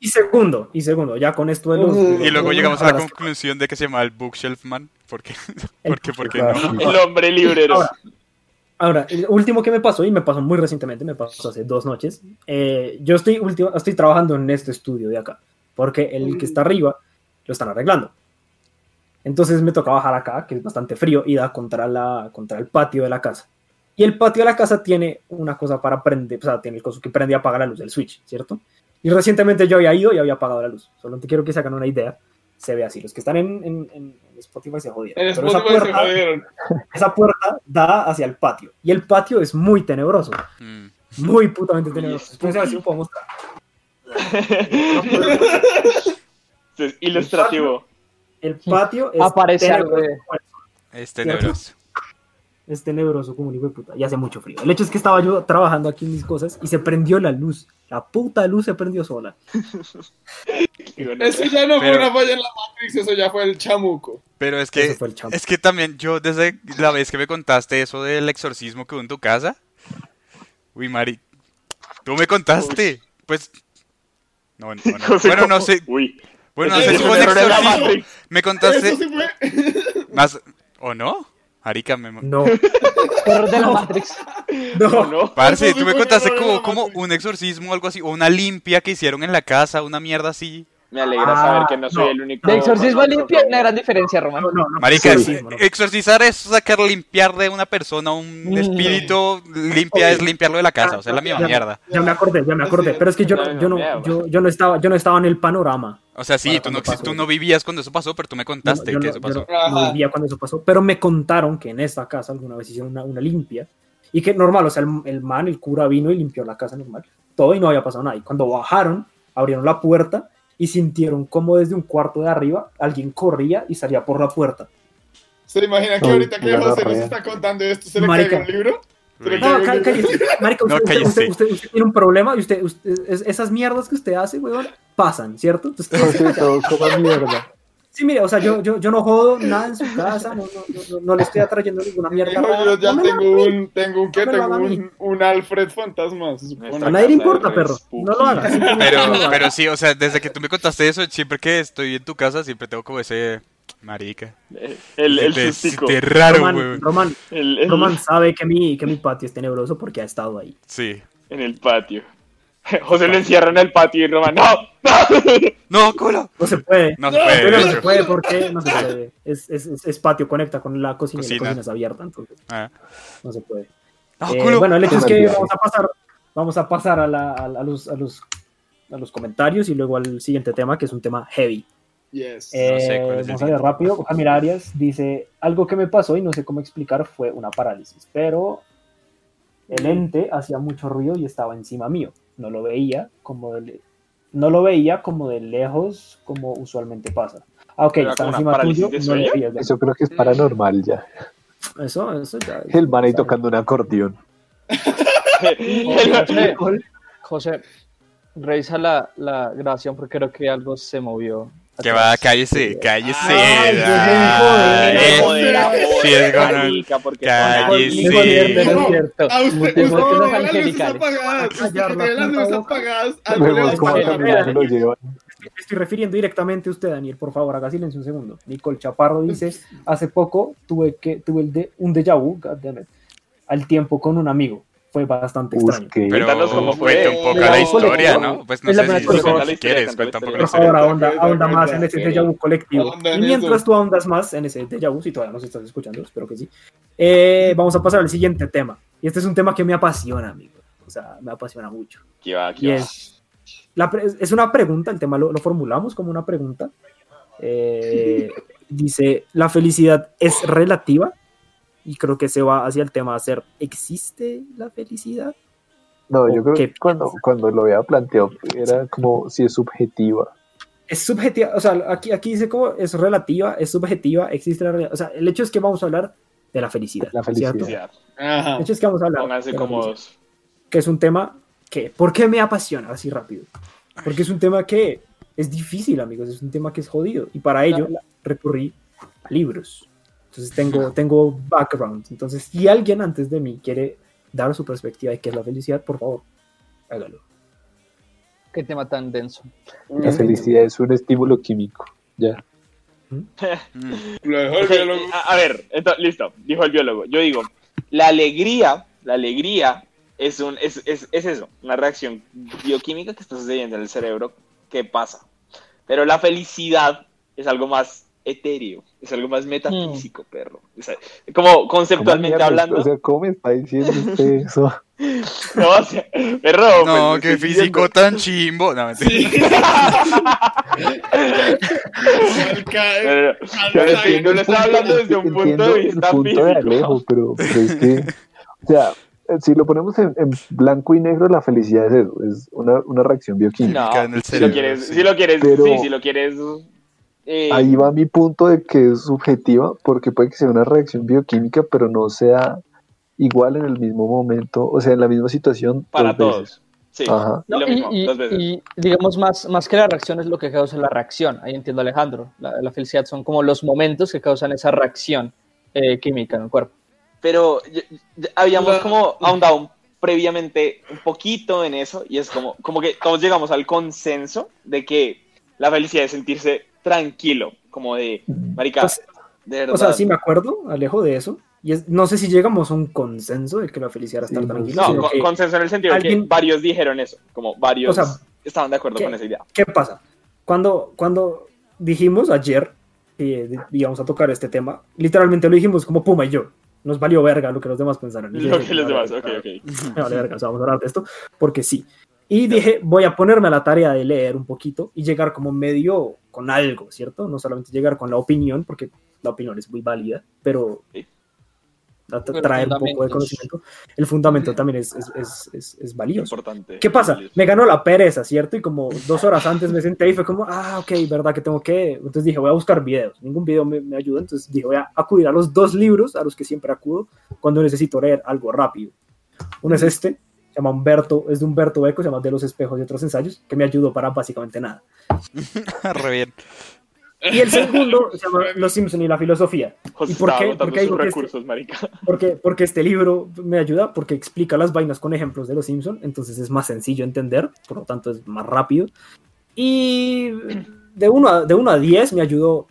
[SPEAKER 5] Y segundo, y segundo, ya con esto de los...
[SPEAKER 2] Y luego llegamos a la conclusión de que se llama el Bookshelf Man. ¿Por qué?
[SPEAKER 5] El (laughs)
[SPEAKER 2] ¿Por qué? ¿Por qué
[SPEAKER 4] Bookshelf
[SPEAKER 2] no?
[SPEAKER 3] El hombre librero.
[SPEAKER 5] Ahora, Ahora, el último que me pasó, y me pasó muy recientemente, me pasó hace dos noches, eh, yo estoy, último, estoy trabajando en este estudio de acá, porque el que está arriba lo están arreglando. Entonces me toca bajar acá, que es bastante frío, y da contra, la, contra el patio de la casa. Y el patio de la casa tiene una cosa para prender, o sea, tiene el coso que prende y apaga la luz, el switch, ¿cierto? Y recientemente yo había ido y había apagado la luz. Solo te quiero que se hagan una idea. Se ve así. Los que están en, en- en Spotify se jodieron.
[SPEAKER 6] En
[SPEAKER 5] Pero esa
[SPEAKER 6] Spotify se
[SPEAKER 5] puerta,
[SPEAKER 6] jodieron. (laughs)
[SPEAKER 5] esa puerta da hacia el patio. Y el patio es muy tenebroso.
[SPEAKER 2] Mm.
[SPEAKER 5] Muy putamente tenebroso. Entonces, a ver si lo puedo mostrar. (laughs)
[SPEAKER 3] Es ilustrativo.
[SPEAKER 5] El patio es
[SPEAKER 7] Aparece
[SPEAKER 5] tenebroso.
[SPEAKER 7] algo de-
[SPEAKER 2] Es tenebroso.
[SPEAKER 5] Es tenebroso como un hijo de puta. Y hace mucho frío. El hecho es que estaba yo trabajando aquí en mis cosas y se prendió la luz. La puta luz se prendió sola. (laughs)
[SPEAKER 6] Eso ya no fue una falla en la Matrix, eso ya fue el chamuco.
[SPEAKER 2] Pero es que,
[SPEAKER 5] Eso fue el champ.
[SPEAKER 2] es que también yo desde la vez que me contaste eso del exorcismo que hubo en tu casa, uy, Mari, tú me contaste, pues, no, no, (laughs) no. Bueno, no sé,
[SPEAKER 3] Uy.
[SPEAKER 2] bueno, no sé si fue un exorcismo, me contaste
[SPEAKER 6] Eso sí fue.
[SPEAKER 2] más, ¿o no? Marica, me...
[SPEAKER 5] No, (laughs)
[SPEAKER 7] Error de la Matrix.
[SPEAKER 5] no.
[SPEAKER 3] No.
[SPEAKER 2] Parce, tú me contaste como, como un exorcismo o algo así, o una limpia que hicieron en la casa, una mierda así.
[SPEAKER 3] Me alegra
[SPEAKER 5] Ah,
[SPEAKER 3] saber que no soy
[SPEAKER 5] no.
[SPEAKER 3] el único.
[SPEAKER 7] De exorcismo a limpia hay una gran diferencia, Román.
[SPEAKER 5] No, no, no.
[SPEAKER 2] Marica, exorcizar es sacar, limpiar de una persona un
[SPEAKER 7] Mm.
[SPEAKER 2] espíritu, limpia es limpiarlo de la casa, o sea, es la misma
[SPEAKER 5] Ya-
[SPEAKER 2] mierda.
[SPEAKER 5] Ya me acordé, ya me acordé. Pero es que yo, no- yo, no, yo, yo, no estaba, yo no estaba en el panorama.
[SPEAKER 2] O sea, sí, tú no,
[SPEAKER 5] pasó
[SPEAKER 2] tú no vivías cuando eso pasó, pero tú me contaste
[SPEAKER 5] Yo no-
[SPEAKER 2] que
[SPEAKER 5] yo
[SPEAKER 2] eso
[SPEAKER 5] no- yo
[SPEAKER 2] pasó.
[SPEAKER 5] no- no vivía cuando eso pasó, pero me contaron que en esta casa alguna vez hicieron una, una limpia y que normal, o sea, el, el man, el cura vino y limpió la casa normal, todo y no había pasado nada. Y cuando bajaron, abrieron la puerta y sintieron como desde un cuarto de arriba alguien corría y salía por la puerta.
[SPEAKER 6] ¿Se imaginan que ahorita que José nos está contando esto, se le
[SPEAKER 5] Marica.
[SPEAKER 6] caiga un libro?
[SPEAKER 5] No, cállese. (laughs) Marica,
[SPEAKER 2] No,
[SPEAKER 5] usted, usted- usted- tiene un problema y usted, usted- es- esas mierdas que usted hace, weón, pasan, ¿cierto? Entonces,
[SPEAKER 4] mierda.
[SPEAKER 5] Sí, mire, o sea, yo, yo, yo no jodo nada en su casa, no, no, no, no le estoy atrayendo ninguna mierda. Rara.
[SPEAKER 6] yo ya
[SPEAKER 5] No
[SPEAKER 6] tengo un, tengo un.
[SPEAKER 5] No
[SPEAKER 6] Tengo un, un Alfred fantasma,
[SPEAKER 5] A nadie le importa, perro.
[SPEAKER 3] spooky.
[SPEAKER 5] No lo hagas. no
[SPEAKER 2] pero sí, o sea, desde que tú me contaste eso, siempre que estoy en tu casa, siempre tengo como ese marica.
[SPEAKER 3] El, el
[SPEAKER 2] te raro,
[SPEAKER 3] El, el-
[SPEAKER 5] Román sabe que mi, que mi patio es tenebroso porque ha estado ahí.
[SPEAKER 2] Sí.
[SPEAKER 3] En el patio. (laughs) José lo encierra en el patio y Román, ¡no! ¡No! (laughs)
[SPEAKER 2] No, culo.
[SPEAKER 5] No se puede.
[SPEAKER 2] No se puede,
[SPEAKER 5] Pero
[SPEAKER 2] de
[SPEAKER 5] no se puede porque no se puede. Es, es, es, es patio, conecta con la cocina, y la cocina es abierta, entonces
[SPEAKER 2] Ah.
[SPEAKER 5] no se puede.
[SPEAKER 2] No,
[SPEAKER 5] Eh,
[SPEAKER 2] culo.
[SPEAKER 5] bueno, el hecho es que vamos a pasar, vamos a pasar a, la- a, a los, a, los, a los comentarios y luego al siguiente tema, que es un tema heavy.
[SPEAKER 6] Yes.
[SPEAKER 5] Eh,
[SPEAKER 2] No sé cuál es el
[SPEAKER 5] vamos a ver rápido. Jamir Arias dice: Algo que me pasó y no sé cómo explicar fue una parálisis, pero el ente hacía mucho ruido y estaba encima mío. No lo veía como de, no lo veía como de lejos, como usualmente pasa. Ah, ok,
[SPEAKER 3] una
[SPEAKER 5] encima tuyo. No le veías.
[SPEAKER 4] Eso creo que es paranormal ya.
[SPEAKER 5] Eso, eso ya.
[SPEAKER 4] El man ahí tocando un acordeón. (laughs)
[SPEAKER 7] José, José, revisa la, la grabación porque creo que algo se movió.
[SPEAKER 2] Que va, cállese, cállese. Sí, es
[SPEAKER 3] porque
[SPEAKER 2] Cállese.
[SPEAKER 6] A usted,
[SPEAKER 7] las
[SPEAKER 6] las luces apagadas.
[SPEAKER 5] Me estoy refiriendo directamente a usted, Daniel. Por favor, haga silencio un segundo. Nicole Chaparro dice: Hace poco tuve, que, tuve el de, un déjà vu, goddammit, al tiempo con un amigo. Fue bastante extraño.
[SPEAKER 4] Busque.
[SPEAKER 2] Pero
[SPEAKER 3] cómo fue.
[SPEAKER 2] cuenta un poco la historia. ¿no? Pues no sé si, si quieres,
[SPEAKER 3] cuenta
[SPEAKER 2] un
[SPEAKER 3] la
[SPEAKER 2] poco
[SPEAKER 5] Por
[SPEAKER 2] la
[SPEAKER 5] favor,
[SPEAKER 2] historia.
[SPEAKER 5] ahonda,
[SPEAKER 6] Cuenta,
[SPEAKER 5] ahonda más en ese déjà vu colectivo. Y
[SPEAKER 6] en
[SPEAKER 5] mientras tú ahondas más en ese déjà vu, si todavía nos estás escuchando, espero que sí, eh, vamos a pasar al siguiente tema. Y este es un tema que me apasiona, amigo. O sea, me apasiona mucho.
[SPEAKER 3] Aquí va, aquí
[SPEAKER 5] Y
[SPEAKER 3] va.
[SPEAKER 5] es, la es una pregunta, el tema lo, lo formulamos como una pregunta. Eh, (laughs) dice, ¿la felicidad es relativa? Y creo que se va hacia el tema de hacer, ¿existe la felicidad?
[SPEAKER 4] No, yo creo
[SPEAKER 5] ¿Qué
[SPEAKER 4] que cuando, cuando lo había planteado era como si es subjetiva.
[SPEAKER 5] Es subjetiva, o sea, aquí, aquí dice como es relativa, es subjetiva, existe la realidad. O sea, el hecho es que vamos a hablar de la felicidad.
[SPEAKER 4] La felicidad.
[SPEAKER 6] Ajá.
[SPEAKER 5] El hecho es que vamos a hablar de que es un tema que, ¿por qué me apasiona así rápido? Porque es un tema que es difícil, amigos, es un tema que es jodido. Y para ello recurrí a libros. Entonces tengo, tengo background. Entonces, si alguien antes de mí quiere dar su perspectiva de qué es la felicidad, por favor, hágalo.
[SPEAKER 7] Qué tema tan denso.
[SPEAKER 4] La felicidad es un estímulo químico. Ya.
[SPEAKER 2] Mm.
[SPEAKER 6] Lo dejó el biólogo.
[SPEAKER 3] a, a ver, listo, dijo el biólogo. Yo digo, la alegría, la alegría es, un, es, es, es eso, una reacción bioquímica que está sucediendo en el cerebro que pasa. Pero la felicidad es algo más etéreo, es algo más metafísico, perro. O sea, como
[SPEAKER 4] ¿Cómo
[SPEAKER 3] conceptualmente
[SPEAKER 4] mierda?
[SPEAKER 3] hablando.
[SPEAKER 4] O sea, ¿cómo me está diciendo usted eso? (laughs)
[SPEAKER 3] no, o sea, perro,
[SPEAKER 2] No,
[SPEAKER 3] pues,
[SPEAKER 2] qué físico
[SPEAKER 3] diciendo-
[SPEAKER 2] tan chimbo. No.
[SPEAKER 3] Pero- pero (laughs) no lo estaba hablando desde un punto de vista
[SPEAKER 4] punto de
[SPEAKER 3] físico.
[SPEAKER 4] Alejo, pero, pero es que, o sea, si lo ponemos en, en blanco y negro, la felicidad es eso, es una, una reacción bioquímica.
[SPEAKER 3] No,
[SPEAKER 2] en el
[SPEAKER 3] si lo quieres,
[SPEAKER 2] sí.
[SPEAKER 3] si lo quieres,
[SPEAKER 4] Pero-
[SPEAKER 3] sí, si lo quieres. Eh,
[SPEAKER 4] Ahí va mi punto de que es subjetiva, porque puede que sea una reacción bioquímica, pero no sea igual en el mismo momento, o sea, en la misma situación
[SPEAKER 3] para
[SPEAKER 4] dos
[SPEAKER 3] todos.
[SPEAKER 4] veces.
[SPEAKER 3] Sí,
[SPEAKER 4] Ajá.
[SPEAKER 3] y lo
[SPEAKER 7] No,
[SPEAKER 3] mismo,
[SPEAKER 7] y, y-
[SPEAKER 3] dos veces.
[SPEAKER 7] y, digamos, más, más que la reacción es lo que causa la reacción. Ahí entiendo a Alejandro. La, la felicidad son como los momentos que causan esa reacción eh, química en el cuerpo.
[SPEAKER 3] Pero ya- ya habíamos
[SPEAKER 6] La-
[SPEAKER 3] como ahondado un- previamente un poquito en eso y es como, como que todos llegamos al consenso de que la felicidad es sentirse tranquilo, como de, marica,
[SPEAKER 5] Pues,
[SPEAKER 3] de verdad.
[SPEAKER 5] O sea, sí me acuerdo, Alejo, de eso. Y es, no sé si llegamos a un consenso de que la felicidad era estar
[SPEAKER 4] pues,
[SPEAKER 5] tranquilo.
[SPEAKER 3] No, con- consenso en el sentido de que varios dijeron eso, como varios
[SPEAKER 5] O sea,
[SPEAKER 3] estaban de acuerdo con esa idea.
[SPEAKER 5] ¿Qué pasa? Cuando, cuando dijimos ayer que íbamos a tocar este tema, literalmente lo dijimos como Puma y yo. Nos valió verga lo que los demás pensaron.
[SPEAKER 3] Lo que los
[SPEAKER 5] "Me vale
[SPEAKER 3] demás, ok, ok.
[SPEAKER 5] me vale verga, o sea, vamos a hablar de esto, porque sí. Y dije, voy a ponerme a la tarea de leer un poquito y llegar como medio con algo, ¿cierto? No solamente llegar con la opinión, porque la opinión es muy válida, pero
[SPEAKER 3] Sí.
[SPEAKER 5] tra-
[SPEAKER 7] Pero
[SPEAKER 5] traer un poco de conocimiento. El fundamento también es, es, es, es, es valioso.
[SPEAKER 3] Importante.
[SPEAKER 5] ¿Qué pasa? Me ganó la pereza, ¿cierto? Y como dos horas antes me senté y fue como, ah, ok, ¿verdad que tengo que? Entonces dije, voy a buscar videos. Ningún video me, me ayuda, entonces dije, voy a acudir a los dos libros a los que siempre acudo cuando necesito leer algo rápido. Uno es este, se llama Humberto, es de Humberto Eco, se llama De los espejos y otros ensayos, que me ayudó para básicamente nada. (laughs)
[SPEAKER 2] Re bien.
[SPEAKER 5] Y el segundo se llama Los Simpson y la filosofía.
[SPEAKER 3] José
[SPEAKER 5] ¿Y por qué?
[SPEAKER 3] agotando
[SPEAKER 5] Porque que este-. Porque, porque este libro me ayuda, porque explica las vainas con ejemplos de los Simpson, entonces es más sencillo entender, por lo tanto es más rápido. Y de 1 a, de uno a 10 me ayudó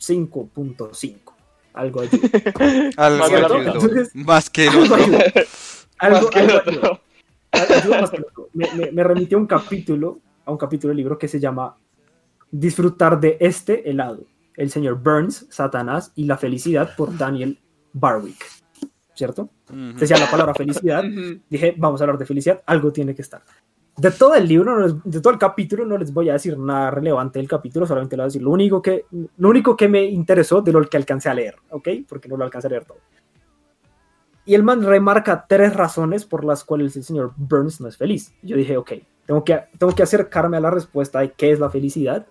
[SPEAKER 5] 5.5. Algo allí. (laughs)
[SPEAKER 2] Algo.
[SPEAKER 5] Entonces-
[SPEAKER 2] Más que el
[SPEAKER 5] Algo
[SPEAKER 2] otro.
[SPEAKER 5] ayudó. (laughs) Algo,
[SPEAKER 3] Más que el
[SPEAKER 5] algo Me, me, me remitió a un capítulo, a un capítulo del libro que se llama Disfrutar de este helado. El señor Burns, Satanás y la felicidad por Daniel Barwick. ¿Cierto?
[SPEAKER 2] Ujú.
[SPEAKER 5] Decía la palabra felicidad. Dije, vamos a hablar de felicidad, algo tiene que estar. De todo el libro, no les- de todo el capítulo, no les voy a decir nada relevante del capítulo, solamente les voy a decir lo único que, lo único que me interesó de lo que alcancé a leer, ¿ok? Porque no lo alcancé a leer todo. Y el man remarca tres razones por las cuales el señor Burns no es feliz. Yo dije, ok, tengo que, tengo que acercarme a la respuesta de qué es la felicidad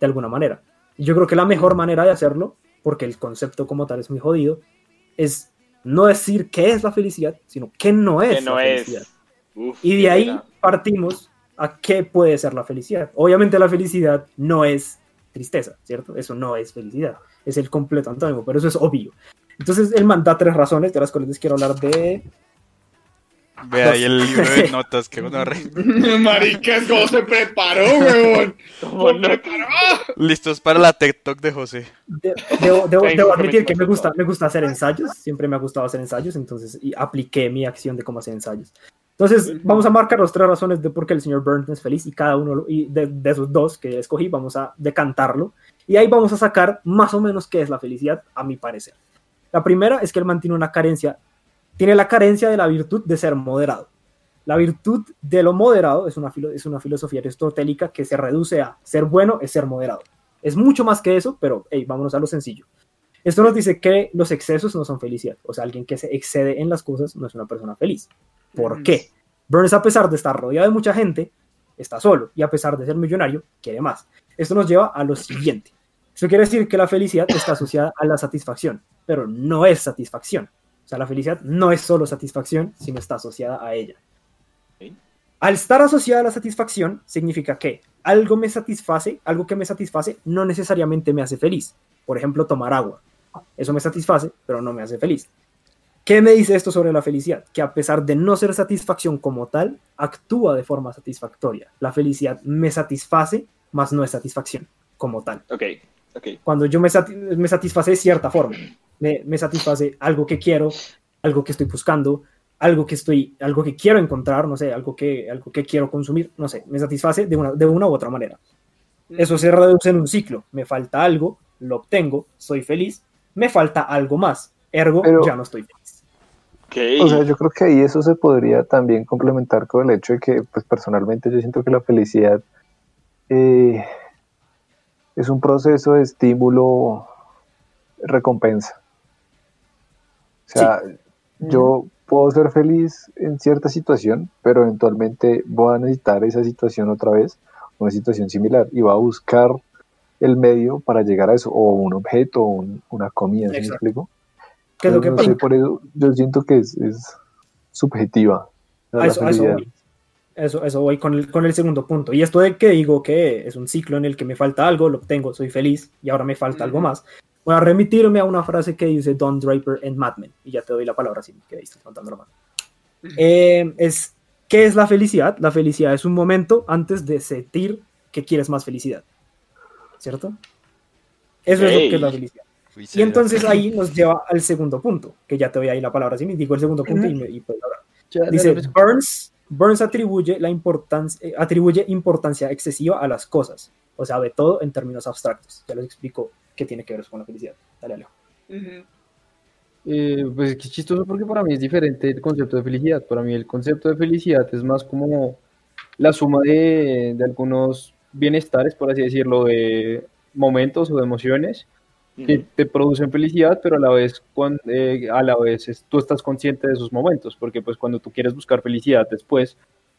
[SPEAKER 5] de alguna manera. Y yo creo que la mejor manera de hacerlo, porque el concepto como tal es muy jodido, es no decir qué es la felicidad, sino qué no es
[SPEAKER 3] Que no
[SPEAKER 5] la felicidad.
[SPEAKER 3] es. Uf,
[SPEAKER 5] Y de ahí partimos a qué puede ser la felicidad. Obviamente la felicidad no es tristeza, ¿cierto? Eso no es felicidad, es el completo antónimo, pero eso es obvio. Entonces él manda tres razones de las cuales les quiero hablar de...
[SPEAKER 2] Ve ahí el libro de notas que uno re- (laughs)
[SPEAKER 6] Maricas, ¿cómo se preparó, weón?
[SPEAKER 3] ¿Cómo
[SPEAKER 6] preparó?
[SPEAKER 2] Listos para la Talk de José.
[SPEAKER 5] de- debo, debo- debo admitir que me gusta, me gusta hacer ensayos, siempre me ha gustado hacer ensayos, entonces y apliqué mi acción de cómo hacer ensayos. Entonces vamos a marcar las tres razones de por qué el señor Burns es feliz y cada uno y de, de esos dos que escogí vamos a decantarlo y ahí vamos a sacar más o menos qué es la felicidad a mi parecer. La primera es que él mantiene una carencia, tiene la carencia de la virtud de ser moderado. La virtud de lo moderado es una, filo- es una filosofía aristotélica que se reduce a ser bueno es ser moderado. Es mucho más que eso, pero hey, vámonos a lo sencillo. Esto nos dice que los excesos no son felicidad. O sea, alguien que se excede en las cosas no es una persona feliz. ¿Por
[SPEAKER 6] Mm.
[SPEAKER 5] qué? Burns, a pesar de estar rodeado de mucha gente, está solo. Y a pesar de ser millonario, quiere más. Esto nos lleva a lo siguiente. Eso quiere decir que la felicidad está asociada a la satisfacción, pero no es satisfacción. O sea, la felicidad no es solo satisfacción, sino está asociada a ella. Al estar asociada a la satisfacción, significa que algo me satisface, algo que me satisface no necesariamente me hace feliz. Por ejemplo, tomar agua. Eso me satisface, pero no me hace feliz. ¿Qué me dice esto sobre la felicidad? Que a pesar de no ser satisfacción como tal, actúa de forma satisfactoria. La felicidad me satisface, más no es satisfacción como tal
[SPEAKER 3] Ok, ok.
[SPEAKER 5] cuando yo me satisface de cierta forma. Me, me satisface algo que quiero, algo que estoy buscando, algo que estoy, algo que quiero encontrar, no sé, algo que, algo que quiero consumir, no sé, me satisface de una, de una u otra manera. Eso se reduce en un ciclo. Me falta algo, lo obtengo, soy feliz, me falta algo más, ergo
[SPEAKER 4] Pero-
[SPEAKER 5] ya no estoy feliz.
[SPEAKER 3] Ok.
[SPEAKER 4] O sea, yo creo que ahí eso se podría también complementar con el hecho de que, pues personalmente yo siento que la felicidad eh, es un proceso de estímulo recompensa. O sea, yo puedo ser feliz en cierta situación, pero eventualmente voy a necesitar esa situación otra vez, una situación similar, y voy a buscar el medio para llegar a eso, o un objeto, o un- una comida, ¿sí me explico?
[SPEAKER 5] ¿Qué es lo que
[SPEAKER 4] no
[SPEAKER 5] pasa?
[SPEAKER 4] sé, por eso yo siento que es, es subjetiva.
[SPEAKER 5] A eso- a eso
[SPEAKER 4] felicidad.
[SPEAKER 5] voy. Eso, eso voy con el, con el segundo punto. Y esto de que digo que es un ciclo en el que me falta algo, lo obtengo, soy feliz y ahora me falta algo más. Voy a remitirme a una frase que dice Don Draper en Mad Men. Y ya te doy la palabra, si que ahí estás contando la mano. Eh, es, ¿Qué es la felicidad? La felicidad es un momento antes de sentir que quieres más felicidad. ¿Cierto? Eso es lo que es la felicidad. Y entonces ahí (laughs) nos lleva al segundo punto, que ya te doy ahí la palabra, así me digo el segundo punto y, me, y
[SPEAKER 9] dale,
[SPEAKER 5] Dice,
[SPEAKER 9] pues.
[SPEAKER 5] Burns, Burns atribuye, la importancia, eh, atribuye importancia excesiva a las cosas, o sea, ve todo en términos abstractos. Ya les explico qué tiene que ver con la felicidad. Dale, Alejo.
[SPEAKER 6] Ujú.
[SPEAKER 9] Eh, pues es chistoso porque para mí es diferente el concepto de felicidad. Para mí el concepto de felicidad es más como la suma de, de algunos bienestares, por así decirlo, de momentos o de emociones que te producen felicidad, pero a la vez, cuan- eh, a la vez es- tú estás consciente de esos momentos, porque pues cuando tú quieres buscar felicidad después,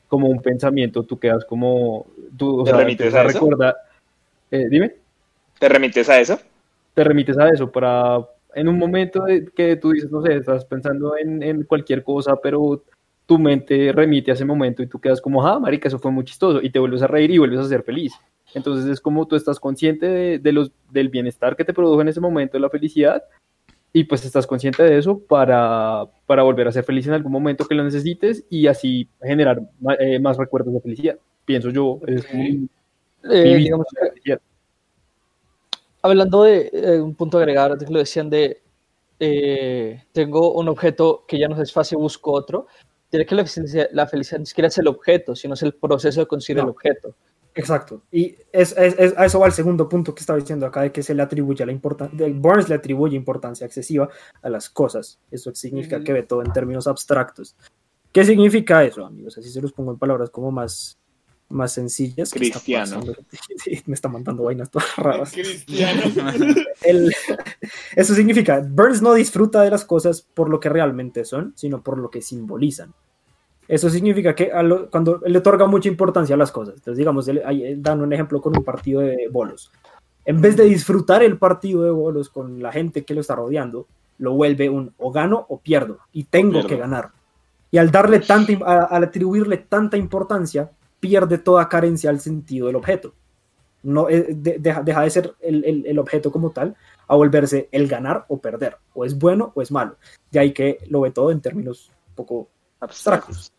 [SPEAKER 9] como un pensamiento, tú quedas como, tú, o
[SPEAKER 3] ¿Te
[SPEAKER 9] sea,
[SPEAKER 3] remites a eso?
[SPEAKER 9] recordar- eh, dime
[SPEAKER 3] ¿Te remites a eso?
[SPEAKER 9] Te remites a eso para en un momento que tú dices, no sé, estás pensando en, en cualquier cosa, pero tu mente remite a ese momento y tú quedas como, ah, marica, eso fue muy chistoso y te vuelves a reír y vuelves a ser feliz. Entonces es como tú estás consciente de, de los, del bienestar que te produjo en ese momento, la felicidad, y pues estás consciente de eso para, para volver a ser feliz en algún momento que lo necesites y así generar eh, más recuerdos de felicidad. Pienso yo, es mi
[SPEAKER 7] Eh, digamos. Hablando de eh, un punto a agregar, de que lo decían de eh, tengo un objeto que ya no es fácil, busco otro. Tiene que la felicidad, la felicidad ni siquiera es el objeto, sino es el proceso de conseguir
[SPEAKER 5] No.
[SPEAKER 7] el objeto.
[SPEAKER 5] Exacto. Y es, es- es- a eso va el segundo punto que estaba diciendo acá, de que se le atribuye la importancia, Burns le atribuye importancia excesiva a las cosas. Eso significa que ve todo en términos abstractos. ¿Qué significa eso, amigos? Así se los pongo en palabras como más, más sencillas. ¿Qué está
[SPEAKER 3] Cristiano. (laughs)
[SPEAKER 5] Sí, me está mandando vainas todas raras.
[SPEAKER 6] Cristiano. (laughs)
[SPEAKER 5] El- eso significa, Burns no disfruta de las cosas por lo que realmente son, sino por lo que simbolizan. Eso significa que a lo- cuando él le otorga mucha importancia a las cosas, entonces digamos, él- ahí, eh, dan un ejemplo con un partido de bolos. En vez de disfrutar el partido de bolos con la gente que lo está rodeando, lo vuelve un o gano o pierdo, y tengo
[SPEAKER 3] Pierdo.
[SPEAKER 5] que ganar. Y al darle tanta, al atribuirle tanta importancia, pierde toda carencia al sentido del objeto. No, eh, de- deja, deja de ser el, el- el objeto como tal a volverse el ganar o perder, o es bueno o es malo. De ahí que lo ve todo en términos un poco abstractos.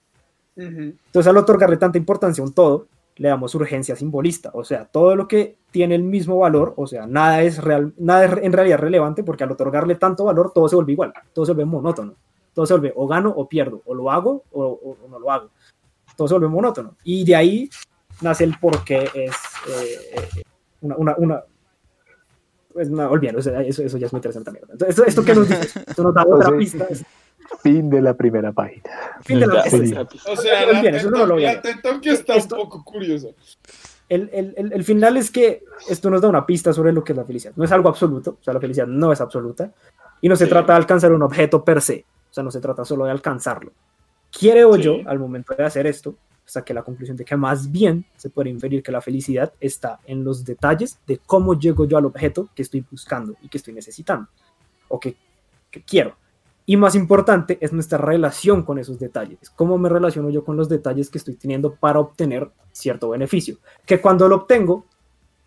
[SPEAKER 5] Entonces, al otorgarle tanta importancia a un todo, le damos urgencia simbolista. O sea, todo lo que tiene el mismo valor, o sea, nada es, real, nada es en realidad relevante, porque al otorgarle tanto valor, todo se vuelve igual, todo se vuelve monótono. Todo se vuelve o gano o pierdo, o lo hago o, o- o no lo hago. Todo se vuelve monótono. Y de ahí nace el por qué es eh, una, una, una pues no, olvídalo, eso, eso, ya es en esta mierda. Entonces, esto, esto que nos dice, esto nos da otra
[SPEAKER 4] sea,
[SPEAKER 5] pista. es
[SPEAKER 4] Fin de la primera página.
[SPEAKER 5] fin de la pista.
[SPEAKER 4] Sí.
[SPEAKER 6] O sea, la
[SPEAKER 5] bien, eso no lo voy a
[SPEAKER 6] la Tokio está
[SPEAKER 5] Esto-
[SPEAKER 6] un poco curiosa.
[SPEAKER 5] el, el, el, el final es que esto nos da una pista sobre lo que es la felicidad. No es algo absoluto, o sea, la felicidad no es absoluta. Y no se
[SPEAKER 3] Sí.
[SPEAKER 5] trata de alcanzar un objeto per se, o sea, no se trata solo de alcanzarlo. Creo
[SPEAKER 3] Sí.
[SPEAKER 5] yo, al momento de hacer esto, saqué la conclusión de que más bien se puede inferir que la felicidad está en los detalles de cómo llego yo al objeto que estoy buscando y que estoy necesitando, o que, que quiero. Y más importante es nuestra relación con esos detalles. Cómo me relaciono yo con los detalles que estoy teniendo para obtener cierto beneficio. Que cuando lo obtengo,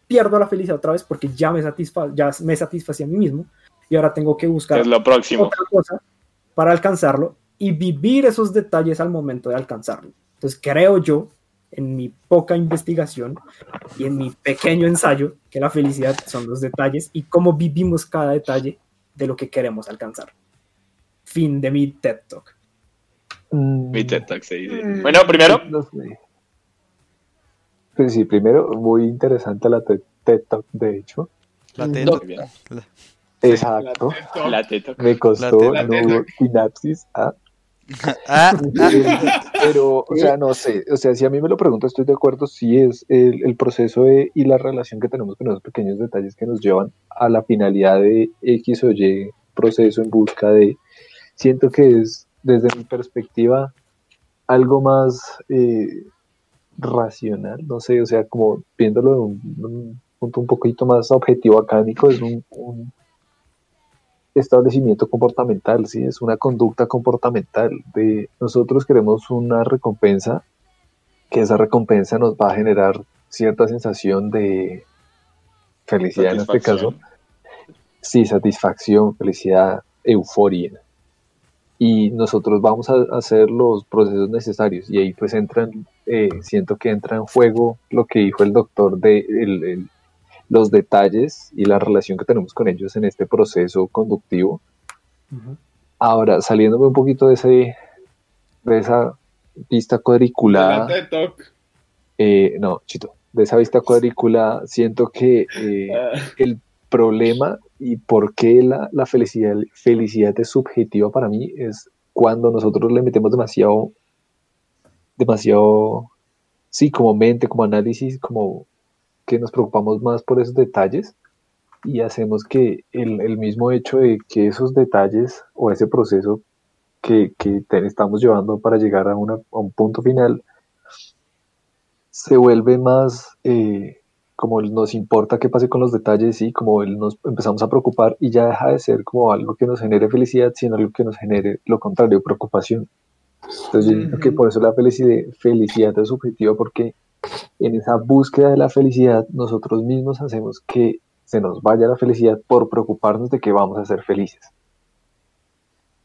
[SPEAKER 5] pierdo la felicidad otra vez porque ya me, satisfa ya me satisfací a mí mismo y ahora tengo que buscar
[SPEAKER 3] Es lo próximo.
[SPEAKER 5] otra cosa para alcanzarlo y vivir esos detalles al momento de alcanzarlo. Entonces creo yo, en mi poca investigación y en mi pequeño ensayo, que la felicidad son los detalles y cómo vivimos cada detalle de lo que queremos alcanzar. Fin de mi TED Talk.
[SPEAKER 4] Mm,
[SPEAKER 3] Mi TED Talk se dice.
[SPEAKER 6] Mm.
[SPEAKER 3] Bueno, primero,
[SPEAKER 4] no sé. Pues sí, primero, muy interesante la TED, TED Talk, de hecho.
[SPEAKER 2] La TED.
[SPEAKER 7] Doc-
[SPEAKER 3] bien.
[SPEAKER 4] Exacto.
[SPEAKER 6] La TED Talk.
[SPEAKER 3] TED Talk.
[SPEAKER 4] Me costó
[SPEAKER 3] La
[SPEAKER 6] TED
[SPEAKER 4] no
[SPEAKER 6] Talk.
[SPEAKER 4] sinapsis. ah.
[SPEAKER 2] Ah, (laughs)
[SPEAKER 4] Pero, o sea, no sé, o sea, si a mí me lo pregunto, estoy de acuerdo, sí es el, proceso y la relación que tenemos con esos pequeños detalles que nos llevan a la finalidad de X o Y proceso en busca de, siento que es, desde mi perspectiva, algo más eh, racional, no sé, o sea, como viéndolo de un, un punto un poquito más objetivo académico, es un establecimiento comportamental, ¿sí? Es una conducta comportamental de nosotros queremos una recompensa que esa recompensa nos va a generar cierta sensación de felicidad en este caso. Sí, satisfacción, felicidad, euforia. Y nosotros vamos a hacer los procesos necesarios y ahí pues entran, eh, siento que entra en juego lo que dijo el doctor de el- el- los detalles y la relación que tenemos con ellos en este proceso conductivo. Ahora, saliéndome un poquito de ese de esa vista cuadriculada, eh, no, chito, de esa vista cuadriculada, siento que eh,
[SPEAKER 6] Ah,
[SPEAKER 4] el problema y por qué la, la felicidad, felicidad es subjetiva para mí es cuando nosotros le metemos demasiado, demasiado, sí, como mente, como análisis, como que nos preocupamos más por esos detalles y hacemos que el, el mismo hecho de que esos detalles o ese proceso que, que te- estamos llevando para llegar a, una- a un punto final se vuelve más eh, como nos importa qué pase con los detalles y como nos empezamos a preocupar y ya deja de ser como algo que nos genere felicidad, sino algo que nos genere lo contrario, preocupación. Entonces yo digo que
[SPEAKER 6] Ujú.
[SPEAKER 4] por eso la felicidad, felicidad es subjetiva porque en esa búsqueda de la felicidad nosotros mismos hacemos que se nos vaya la felicidad por preocuparnos de que vamos a ser felices.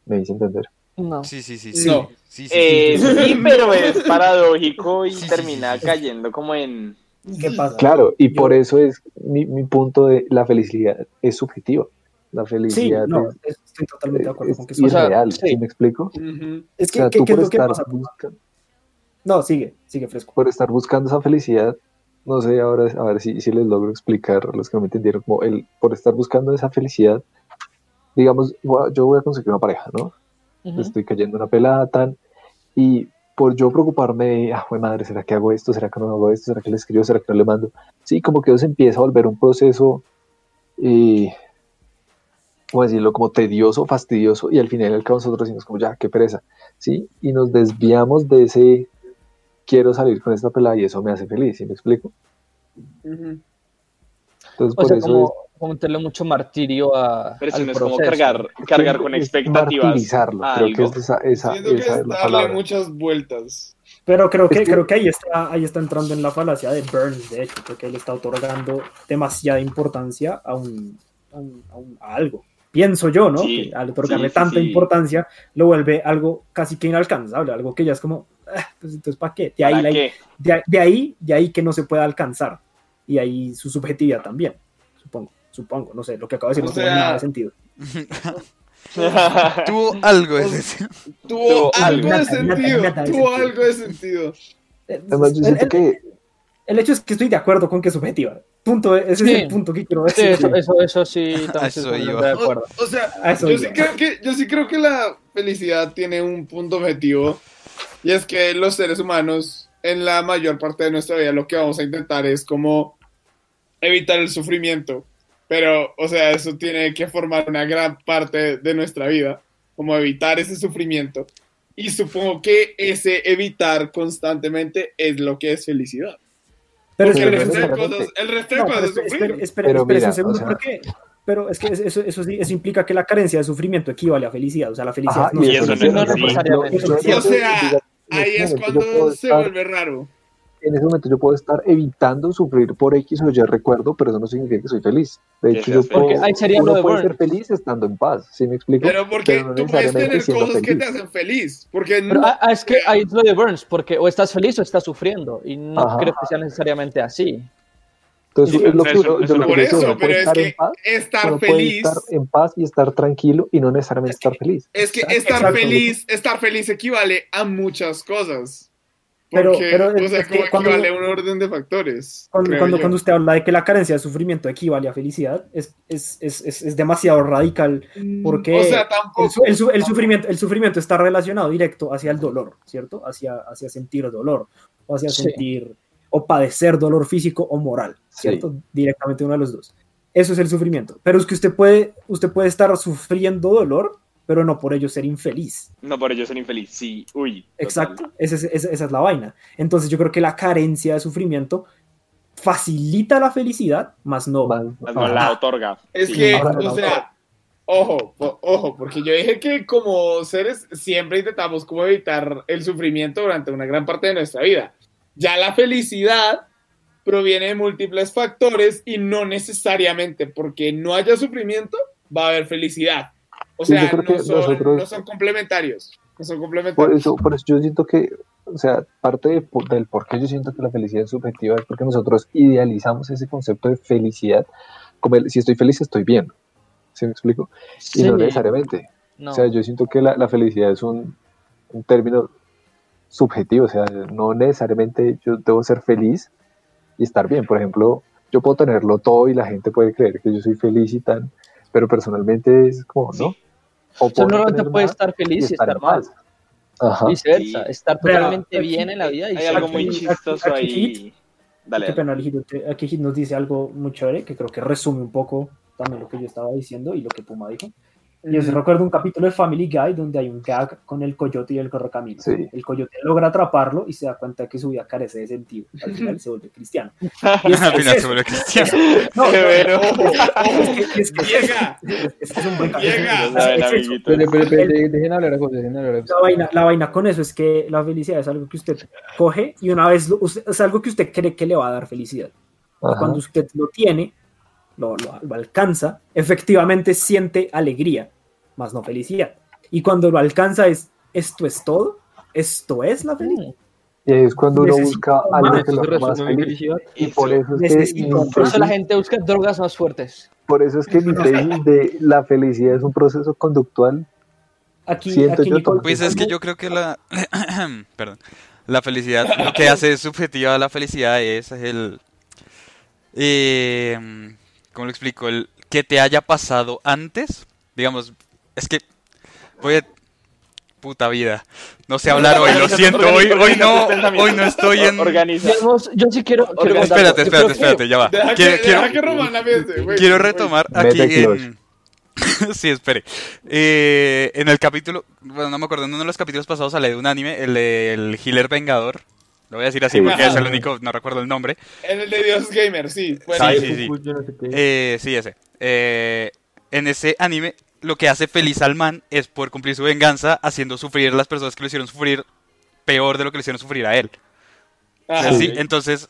[SPEAKER 4] ¿Me hice entender?
[SPEAKER 7] No.
[SPEAKER 2] Sí, sí, sí.
[SPEAKER 6] No.
[SPEAKER 2] Sí, sí, sí.
[SPEAKER 3] Eh, sí, pero es (laughs) paradójico y termina
[SPEAKER 2] sí, sí.
[SPEAKER 3] cayendo como en...
[SPEAKER 5] ¿Qué pasa?
[SPEAKER 4] Claro, y
[SPEAKER 5] Yo-
[SPEAKER 4] por eso es mi, mi punto de la felicidad es subjetiva. La
[SPEAKER 5] Sí,
[SPEAKER 4] felicidad
[SPEAKER 5] no,
[SPEAKER 4] es,
[SPEAKER 5] estoy totalmente de acuerdo
[SPEAKER 4] es
[SPEAKER 5] con que.
[SPEAKER 7] O
[SPEAKER 4] irreal,
[SPEAKER 7] sí.
[SPEAKER 4] ¿sí me explico?
[SPEAKER 5] Es
[SPEAKER 4] O
[SPEAKER 5] que,
[SPEAKER 4] sea,
[SPEAKER 5] ¿qué,
[SPEAKER 4] tú
[SPEAKER 5] qué es lo que
[SPEAKER 4] estar,
[SPEAKER 5] pasa?
[SPEAKER 4] busca-
[SPEAKER 5] No, sigue, sigue fresco.
[SPEAKER 4] por estar buscando esa felicidad, no sé, ahora a ver si, si les logro explicar a los que no me entendieron, como el, por estar buscando esa felicidad, digamos, yo voy a conseguir una pareja, ¿no? Estoy cayendo en una pelada tan y por yo preocuparme ah, madre, ¿será que hago esto? ¿Será que no hago esto? ¿Será que le escribo? ¿Será que no le mando? Sí, como que eso se empieza a volver un proceso, eh, ¿cómo decirlo? Como tedioso, fastidioso y al final al cabo nosotros decimos como, ya, qué pereza, ¿sí? Y nos desviamos de ese, quiero salir con esta pelada y eso me hace feliz, ¿sí me explico? Entonces,
[SPEAKER 7] O
[SPEAKER 4] por
[SPEAKER 7] sea,
[SPEAKER 4] eso
[SPEAKER 7] como, como meterle mucho martirio a,
[SPEAKER 3] Pero eso
[SPEAKER 7] al
[SPEAKER 3] no es como
[SPEAKER 7] proceso.
[SPEAKER 3] cargar,
[SPEAKER 4] es,
[SPEAKER 3] cargar con
[SPEAKER 4] es
[SPEAKER 3] expectativas
[SPEAKER 4] martirizarlo, creo que
[SPEAKER 3] algo.
[SPEAKER 4] es esa, esa,
[SPEAKER 6] Siento que
[SPEAKER 4] esa
[SPEAKER 6] es
[SPEAKER 4] es la
[SPEAKER 6] darle
[SPEAKER 4] palabra.
[SPEAKER 6] muchas vueltas.
[SPEAKER 5] Pero creo que,
[SPEAKER 4] Es que-
[SPEAKER 5] creo que ahí está, ahí está entrando en la falacia de Burns, de hecho, porque él está otorgando demasiada importancia a un, a, un- a un- a algo. Pienso yo, ¿no?
[SPEAKER 3] Sí,
[SPEAKER 5] que al otorgarle
[SPEAKER 3] sí, sí,
[SPEAKER 5] tanta
[SPEAKER 3] sí.
[SPEAKER 5] importancia lo vuelve algo casi que inalcanzable, algo que ya es como, "Ah, pues entonces ¿para qué? De ahí,
[SPEAKER 3] ¿Para
[SPEAKER 5] la-
[SPEAKER 3] qué?
[SPEAKER 5] de, de ahí, de ahí que no se pueda alcanzar. Y ahí su subjetividad también, supongo, supongo, no sé, lo que acabo de decir
[SPEAKER 6] O
[SPEAKER 5] no tiene
[SPEAKER 6] sea-
[SPEAKER 5] nada de sentido. (laughs)
[SPEAKER 2] Tuvo algo de sentido.
[SPEAKER 6] Tuvo algo de sentido. Tuvo algo de sentido.
[SPEAKER 4] Además, yo
[SPEAKER 5] el-
[SPEAKER 4] siento
[SPEAKER 5] el-
[SPEAKER 4] que
[SPEAKER 5] El hecho es que estoy de acuerdo con que es subjetiva. Punto, ese
[SPEAKER 7] Sí.
[SPEAKER 5] es el punto que quiero
[SPEAKER 7] Sí,
[SPEAKER 5] decir.
[SPEAKER 7] eso, eso, eso sí, (laughs) estoy
[SPEAKER 2] eso iba.
[SPEAKER 7] de acuerdo.
[SPEAKER 6] O, o sea, yo sí, creo que, yo sí creo que la felicidad tiene un punto objetivo y es que los seres humanos en la mayor parte de nuestra vida lo que vamos a intentar es como evitar el sufrimiento. Pero, o sea, eso tiene que formar una gran parte de nuestra vida, como evitar ese sufrimiento. Y supongo que ese evitar constantemente es lo que es felicidad.
[SPEAKER 5] Pero
[SPEAKER 6] Porque el resto de
[SPEAKER 5] espera,
[SPEAKER 6] cosas, el resto de
[SPEAKER 5] no,
[SPEAKER 6] cosas
[SPEAKER 5] pero
[SPEAKER 6] es
[SPEAKER 5] espera,
[SPEAKER 6] sufrir.
[SPEAKER 5] espera, espera,
[SPEAKER 4] Pero
[SPEAKER 5] espera
[SPEAKER 4] mira,
[SPEAKER 5] un segundo,
[SPEAKER 4] o sea-
[SPEAKER 5] ¿por qué? Pero es que eso, eso, sí- eso implica que la carencia de sufrimiento equivale a felicidad. O sea, la felicidad
[SPEAKER 4] Ajá,
[SPEAKER 5] no
[SPEAKER 3] y eso no es
[SPEAKER 7] necesariamente.
[SPEAKER 6] O sea,
[SPEAKER 4] en
[SPEAKER 6] Ahí es cuando se
[SPEAKER 4] estar-
[SPEAKER 6] vuelve raro.
[SPEAKER 4] En ese momento yo puedo estar evitando sufrir por X o Y recuerdo, pero eso no significa que soy feliz. De hecho, yo puedo,
[SPEAKER 3] feliz.
[SPEAKER 7] Ahí sería
[SPEAKER 4] uno puede ser feliz estando en paz, ¿sí me explico?
[SPEAKER 6] Pero porque
[SPEAKER 4] Pero no
[SPEAKER 6] tú puedes tener cosas que te
[SPEAKER 4] feliz.
[SPEAKER 6] hacen feliz. Porque
[SPEAKER 7] Pero
[SPEAKER 6] no-
[SPEAKER 7] ah, ah, es que ahí es lo de Burns, porque o estás feliz o estás sufriendo, y no
[SPEAKER 4] Ajá.
[SPEAKER 7] creo que sea necesariamente así.
[SPEAKER 4] Entonces,
[SPEAKER 3] Sí,
[SPEAKER 4] es lo que
[SPEAKER 3] eso-
[SPEAKER 4] uno,
[SPEAKER 3] eso
[SPEAKER 4] yo lo
[SPEAKER 3] no-
[SPEAKER 4] que
[SPEAKER 6] eso,
[SPEAKER 4] uno puede
[SPEAKER 6] pero es
[SPEAKER 4] estar
[SPEAKER 6] que
[SPEAKER 4] en paz,
[SPEAKER 6] estar
[SPEAKER 4] uno puede
[SPEAKER 6] feliz,
[SPEAKER 4] estar en paz y estar tranquilo y no necesariamente estar feliz.
[SPEAKER 6] es que estar
[SPEAKER 5] Exacto.
[SPEAKER 6] feliz, estar feliz equivale a muchas cosas.
[SPEAKER 5] Pero-
[SPEAKER 6] Porque,
[SPEAKER 5] pero
[SPEAKER 6] o
[SPEAKER 5] es
[SPEAKER 6] sea,
[SPEAKER 5] que
[SPEAKER 6] como
[SPEAKER 5] cuando-
[SPEAKER 6] equivale a un orden de factores.
[SPEAKER 5] Cuando, cuando, cuando usted habla de que la carencia de sufrimiento equivale a felicidad, es, es, es, es, es demasiado radical. Porque
[SPEAKER 6] O sea,
[SPEAKER 5] el,
[SPEAKER 6] tampoco.
[SPEAKER 5] el su- el sufrimiento, el sufrimiento está relacionado directo hacia el dolor, ¿cierto? Hacia, hacia sentir dolor, o hacia
[SPEAKER 7] Sí.
[SPEAKER 5] sentir o padecer dolor físico o moral,
[SPEAKER 4] Sí.
[SPEAKER 5] ¿cierto? Directamente uno de los dos. Eso es el sufrimiento. Pero es que usted puede, usted puede estar sufriendo dolor, pero no por ello ser infeliz.
[SPEAKER 3] No, por ello ser infeliz. Sí, uy. total.
[SPEAKER 5] Exacto, esa es, esa- esa es la vaina. Entonces yo creo que la carencia de sufrimiento facilita la felicidad, más no.
[SPEAKER 4] Más-
[SPEAKER 3] Más no la otorga.
[SPEAKER 6] Es
[SPEAKER 3] Sí.
[SPEAKER 6] que,
[SPEAKER 4] Ahora-
[SPEAKER 6] o sea, ojo, ojo, porque yo dije que como seres siempre intentamos como evitar el sufrimiento durante una gran parte de nuestra vida. Ya la felicidad proviene de múltiples factores y no necesariamente porque no haya sufrimiento va a haber felicidad. O
[SPEAKER 4] Sí,
[SPEAKER 6] sea, no son,
[SPEAKER 4] nosotros-
[SPEAKER 6] no son complementarios. No son
[SPEAKER 4] Por
[SPEAKER 6] complementarios.
[SPEAKER 4] eso, por eso yo siento que, o sea, parte de del por qué yo siento que la felicidad es subjetiva es porque nosotros idealizamos ese concepto de felicidad como el, si estoy feliz estoy bien. ¿Sí me explico? Y no necesariamente.
[SPEAKER 7] No.
[SPEAKER 4] O sea, yo siento que la, la felicidad es un, un término subjetivo, o sea, no necesariamente yo debo ser feliz y estar bien. Por ejemplo, yo puedo tenerlo todo y la gente puede creer que yo soy feliz y tan, pero personalmente es como, ¿no? O puedo no
[SPEAKER 7] puedes estar feliz y estar
[SPEAKER 4] en
[SPEAKER 7] mal.
[SPEAKER 4] paz. Ajá.
[SPEAKER 7] Viceversa,
[SPEAKER 3] Sí.
[SPEAKER 7] estar totalmente
[SPEAKER 5] aquí-
[SPEAKER 7] bien en la vida y
[SPEAKER 3] Hay algo muy
[SPEAKER 5] aquí-
[SPEAKER 3] chistoso
[SPEAKER 5] aquí
[SPEAKER 3] ahí. Dale,
[SPEAKER 5] Qué pena, Aquí nos dice algo muy chévere que creo que resume un poco también lo que yo estaba diciendo y lo que Puma dijo. Y yo sí recuerdo un capítulo de Family Guy donde hay un gag con el coyote y el correcamino.
[SPEAKER 4] Sí.
[SPEAKER 5] El coyote logra atraparlo y se da cuenta de que su vida carece de sentido. Al final se vuelve cristiano. (laughs) Y es,
[SPEAKER 2] Al
[SPEAKER 5] es
[SPEAKER 2] final se vuelve cristiano.
[SPEAKER 5] No, es que- es que-
[SPEAKER 6] Llega.
[SPEAKER 5] es que es un buen
[SPEAKER 9] dejen hablar a José, dejen hablar a José.
[SPEAKER 5] La vaina, la vaina con eso es que la felicidad es algo que usted coge y una vez lo- es algo que usted cree que le va a dar felicidad.
[SPEAKER 4] Ajá.
[SPEAKER 5] Cuando usted lo tiene, lo, lo- lo alcanza, efectivamente siente alegría, más no felicidad. Y cuando lo alcanza es, esto es todo, esto es la felicidad.
[SPEAKER 4] Y es cuando uno
[SPEAKER 5] Necesito
[SPEAKER 4] busca algo que
[SPEAKER 9] Esto
[SPEAKER 4] lo más feliz. Y por eso es que
[SPEAKER 5] Necesito.
[SPEAKER 7] Por eso la gente busca drogas más fuertes.
[SPEAKER 4] por eso es que mi tesis (laughs) de la felicidad es un proceso conductual.
[SPEAKER 5] Aquí,
[SPEAKER 4] Siento
[SPEAKER 5] aquí
[SPEAKER 4] yo
[SPEAKER 2] Pues es que yo creo que la. (coughs) Perdón. La felicidad, lo que hace subjetiva la felicidad es el. Eh, ¿Cómo lo explico? El que te haya pasado antes. Digamos, es que. Voy a. Puta vida. No sé hablar hoy, lo (laughs) siento. Hoy, hoy no, hoy no estoy en.
[SPEAKER 7] Digamos, yo sí quiero.
[SPEAKER 2] Espérate, espérate, espérate, ya va.
[SPEAKER 6] Deja
[SPEAKER 2] Quiero,
[SPEAKER 6] que,
[SPEAKER 2] quiero-
[SPEAKER 6] deja que Román la piense, güey.
[SPEAKER 2] Quiero
[SPEAKER 6] Güey.
[SPEAKER 2] retomar aquí en... (laughs) sí, espere. Eh, en el capítulo, bueno, no me acuerdo, en uno de los capítulos pasados sale de un anime, el de el Healer Vengador. Lo voy a decir así
[SPEAKER 4] Sí.
[SPEAKER 2] porque es el
[SPEAKER 6] Ajá.
[SPEAKER 2] único, no recuerdo el nombre.
[SPEAKER 6] En el de Dios Gamer, sí. Bueno,
[SPEAKER 2] Sí, sí, sí.
[SPEAKER 9] Qué.
[SPEAKER 2] Eh, sí, ese. Eh, en ese anime, lo que hace feliz al man es poder cumplir su venganza haciendo sufrir a las personas que lo hicieron sufrir peor de lo que le hicieron sufrir a él.
[SPEAKER 6] ajá.
[SPEAKER 2] Sí, entonces,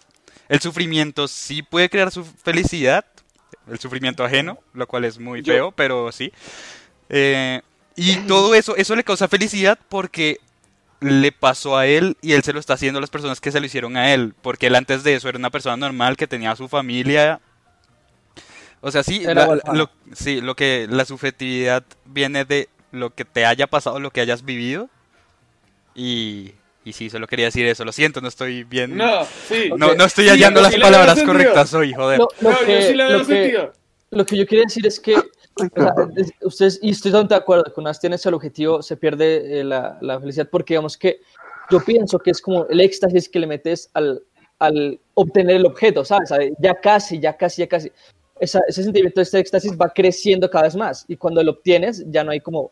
[SPEAKER 2] el sufrimiento sí puede crear su felicidad, el sufrimiento ajeno, lo cual es muy
[SPEAKER 3] Yo-
[SPEAKER 2] feo, pero sí. Eh, y todo eso, eso le causa felicidad porque le pasó a él y él se lo está haciendo a las personas que se lo hicieron a él, porque él antes de eso era una persona normal que tenía su familia. O sea, sí, la- lo, sí, lo que la subjetividad viene de lo que te haya pasado, lo que hayas vivido. Y, y sí, solo quería decir eso. Lo siento, no estoy bien.
[SPEAKER 6] No, sí.
[SPEAKER 2] No, no estoy hallando las
[SPEAKER 6] sí
[SPEAKER 2] palabras correctas hoy, joder.
[SPEAKER 7] Lo, lo
[SPEAKER 6] No,
[SPEAKER 7] que,
[SPEAKER 6] yo sí le veo
[SPEAKER 7] lo que-
[SPEAKER 6] sentido.
[SPEAKER 7] lo que yo quería decir es que (laughs) ustedes, y estoy totalmente de acuerdo, que una vez tienes el objetivo se pierde eh, la, la felicidad porque digamos que yo pienso que es como el éxtasis que le metes al, al obtener el objeto, ¿sabes? ¿Sabe? Ya casi, ya casi, ya casi. Esa- ese sentimiento de este éxtasis va creciendo cada vez más y cuando lo obtienes ya no hay como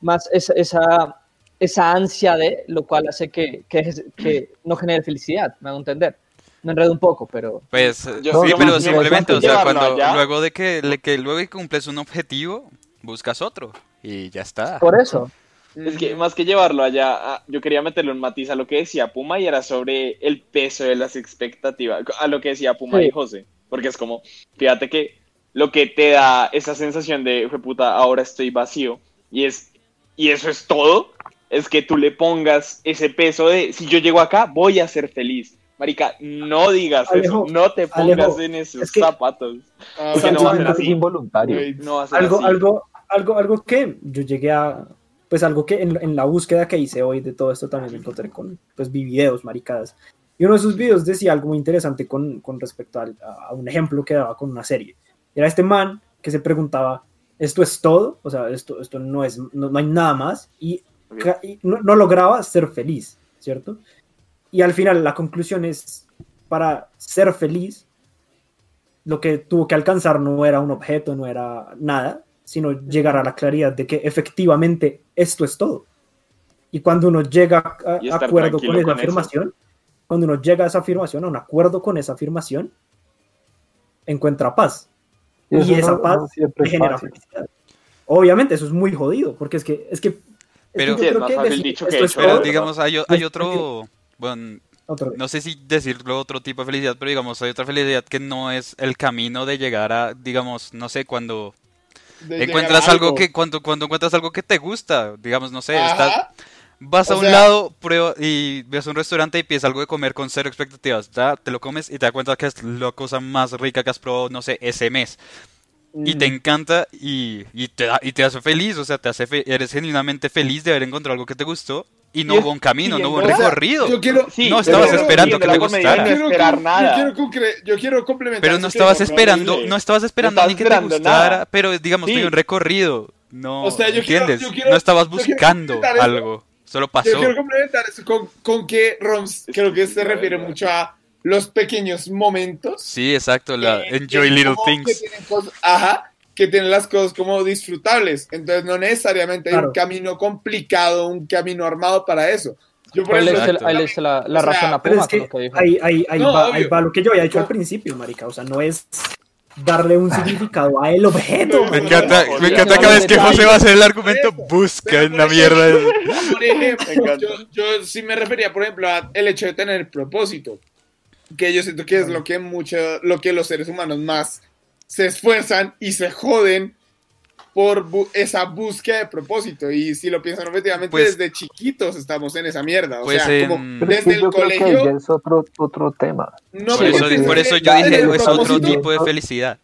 [SPEAKER 7] más esa, esa, esa ansia de, lo cual hace que, que, que no genere felicidad, me hago entender. Me enredo un poco, pero...
[SPEAKER 2] Pues
[SPEAKER 3] Yo-
[SPEAKER 2] sí,
[SPEAKER 4] yo
[SPEAKER 2] pero simplemente, o sea, cuando
[SPEAKER 3] allá.
[SPEAKER 2] luego de que, le- que luego que cumples un objetivo, buscas otro y ya está.
[SPEAKER 7] Por eso.
[SPEAKER 3] Es que más que llevarlo allá, ah, yo quería meterle un matiz a lo que decía Puma y era sobre el peso de las expectativas, a lo que decía Puma
[SPEAKER 7] Sí.
[SPEAKER 3] y José, porque es como, fíjate que lo que te da esa sensación de, "Jue puta, ahora estoy vacío, y es, y eso es todo, es que tú le pongas ese peso de, si yo llego acá, voy a ser feliz. Marica, no digas
[SPEAKER 5] Alejo,
[SPEAKER 3] eso, no te pongas
[SPEAKER 5] Alejo,
[SPEAKER 3] en esos
[SPEAKER 5] es que-
[SPEAKER 3] zapatos.
[SPEAKER 6] Ah,
[SPEAKER 3] Porque no va a ser
[SPEAKER 4] es
[SPEAKER 3] así.
[SPEAKER 4] involuntario.
[SPEAKER 6] güey.
[SPEAKER 3] No va a ser
[SPEAKER 5] algo,
[SPEAKER 3] así.
[SPEAKER 5] algo, algo, algo que yo llegué a, pues algo que en, en la búsqueda que hice hoy de todo esto también me encontré con, pues vi videos, maricadas. Y uno de esos videos decía algo muy interesante con, con respecto al- a, un ejemplo que daba con una serie. Era este man que se preguntaba, ¿esto es todo? O sea, esto, esto no, es, no, no hay nada más. Y, no lograba ser feliz, ¿cierto? Y al final la conclusión es, para ser feliz, lo que tuvo que alcanzar no era un objeto, no era nada, sino llegar a la claridad de que efectivamente esto es todo. Y cuando uno llega a,
[SPEAKER 3] Y
[SPEAKER 5] acuerdo con esa
[SPEAKER 3] con eso.
[SPEAKER 5] afirmación, cuando uno llega a esa afirmación, a un acuerdo con esa afirmación, encuentra paz y,
[SPEAKER 4] eso
[SPEAKER 5] esa
[SPEAKER 4] no-
[SPEAKER 5] paz
[SPEAKER 4] no
[SPEAKER 5] te genera
[SPEAKER 4] fácil.
[SPEAKER 5] felicidad. Obviamente eso es muy jodido, porque es que es que es que
[SPEAKER 2] Pero-
[SPEAKER 5] yo
[SPEAKER 3] Sí, es más
[SPEAKER 5] que
[SPEAKER 3] fácil
[SPEAKER 5] decir
[SPEAKER 3] dicho que hecho,
[SPEAKER 2] Pero
[SPEAKER 5] todo-
[SPEAKER 2] digamos, hay, o- hay otro, bueno,
[SPEAKER 5] Otro
[SPEAKER 2] no sé si decirlo otro tipo de felicidad, pero digamos, hay otra felicidad que no es el camino de llegar a, digamos, no sé, cuando encuentras algo que, cuando, cuando encuentras algo que te gusta, digamos, no sé, estás, vas a un
[SPEAKER 6] sea-
[SPEAKER 2] lado, prueba y ves un restaurante y pides algo de comer con cero expectativas, ya te lo comes y te das cuenta que es la cosa más rica que has probado, no sé, ese mes. Y te encanta y, y te da- y te hace feliz, o sea, te hace fe- eres genuinamente feliz de haber encontrado algo que te gustó y no hubo un camino, no hubo un recorrido.
[SPEAKER 6] yo quiero,
[SPEAKER 3] Sí,
[SPEAKER 2] No estabas
[SPEAKER 3] yo
[SPEAKER 2] esperando que te gustara.
[SPEAKER 3] de
[SPEAKER 6] quiero
[SPEAKER 3] esperar nada.
[SPEAKER 6] Yo quiero, yo quiero complementar.
[SPEAKER 2] Pero
[SPEAKER 6] eso
[SPEAKER 2] no estabas esperando, no estabas esperando ni que te gustara,
[SPEAKER 3] nada.
[SPEAKER 2] pero digamos,
[SPEAKER 3] Sí.
[SPEAKER 2] tuve un recorrido. No,
[SPEAKER 6] O sea, yo quiero-
[SPEAKER 2] ¿entiendes?
[SPEAKER 6] yo quiero-
[SPEAKER 2] no estabas
[SPEAKER 6] yo quiero
[SPEAKER 2] buscando algo, solo pasó.
[SPEAKER 6] Yo quiero complementar eso con, con que Roms creo que se refiere mucho a los pequeños momentos.
[SPEAKER 2] Sí, exacto, la
[SPEAKER 6] que-
[SPEAKER 2] enjoy
[SPEAKER 6] que
[SPEAKER 2] little
[SPEAKER 6] que
[SPEAKER 2] things.
[SPEAKER 6] tienen cosas- ajá, que tienen las cosas como disfrutables. Entonces no necesariamente hay
[SPEAKER 5] Claro.
[SPEAKER 6] un camino complicado, un camino armado para eso. Yo por ejemplo,
[SPEAKER 7] hice- ahí le hice la, la
[SPEAKER 6] O sea,
[SPEAKER 7] razón a Puma
[SPEAKER 5] es que
[SPEAKER 7] lo que dijo.
[SPEAKER 5] ahí, ahí, ahí,
[SPEAKER 6] No,
[SPEAKER 5] va, ahí va lo que yo había dicho al
[SPEAKER 6] No.
[SPEAKER 5] principio, marica. O sea, no es darle un significado a el objeto.
[SPEAKER 2] Me encanta,
[SPEAKER 6] no,
[SPEAKER 2] me encanta cada vez que José va a hacer el argumento, busca en la mierda.
[SPEAKER 6] Por ejemplo, (laughs) yo, yo sí me refería, por ejemplo, al hecho de tener propósito, que yo siento que es lo que mucho, lo que los seres humanos más se esfuerzan y se joden por bu- esa búsqueda de propósito. Y si lo piensan objetivamente,
[SPEAKER 2] Pues-
[SPEAKER 6] desde chiquitos estamos en esa mierda. O
[SPEAKER 2] Pues
[SPEAKER 6] sea,
[SPEAKER 2] en-
[SPEAKER 6] como desde el
[SPEAKER 4] yo creo que ahí
[SPEAKER 6] colegio,
[SPEAKER 4] ya es otro, otro tema.
[SPEAKER 6] no
[SPEAKER 2] Por
[SPEAKER 6] me
[SPEAKER 2] eso, por eso yo dije, es otro tipo de felicidad.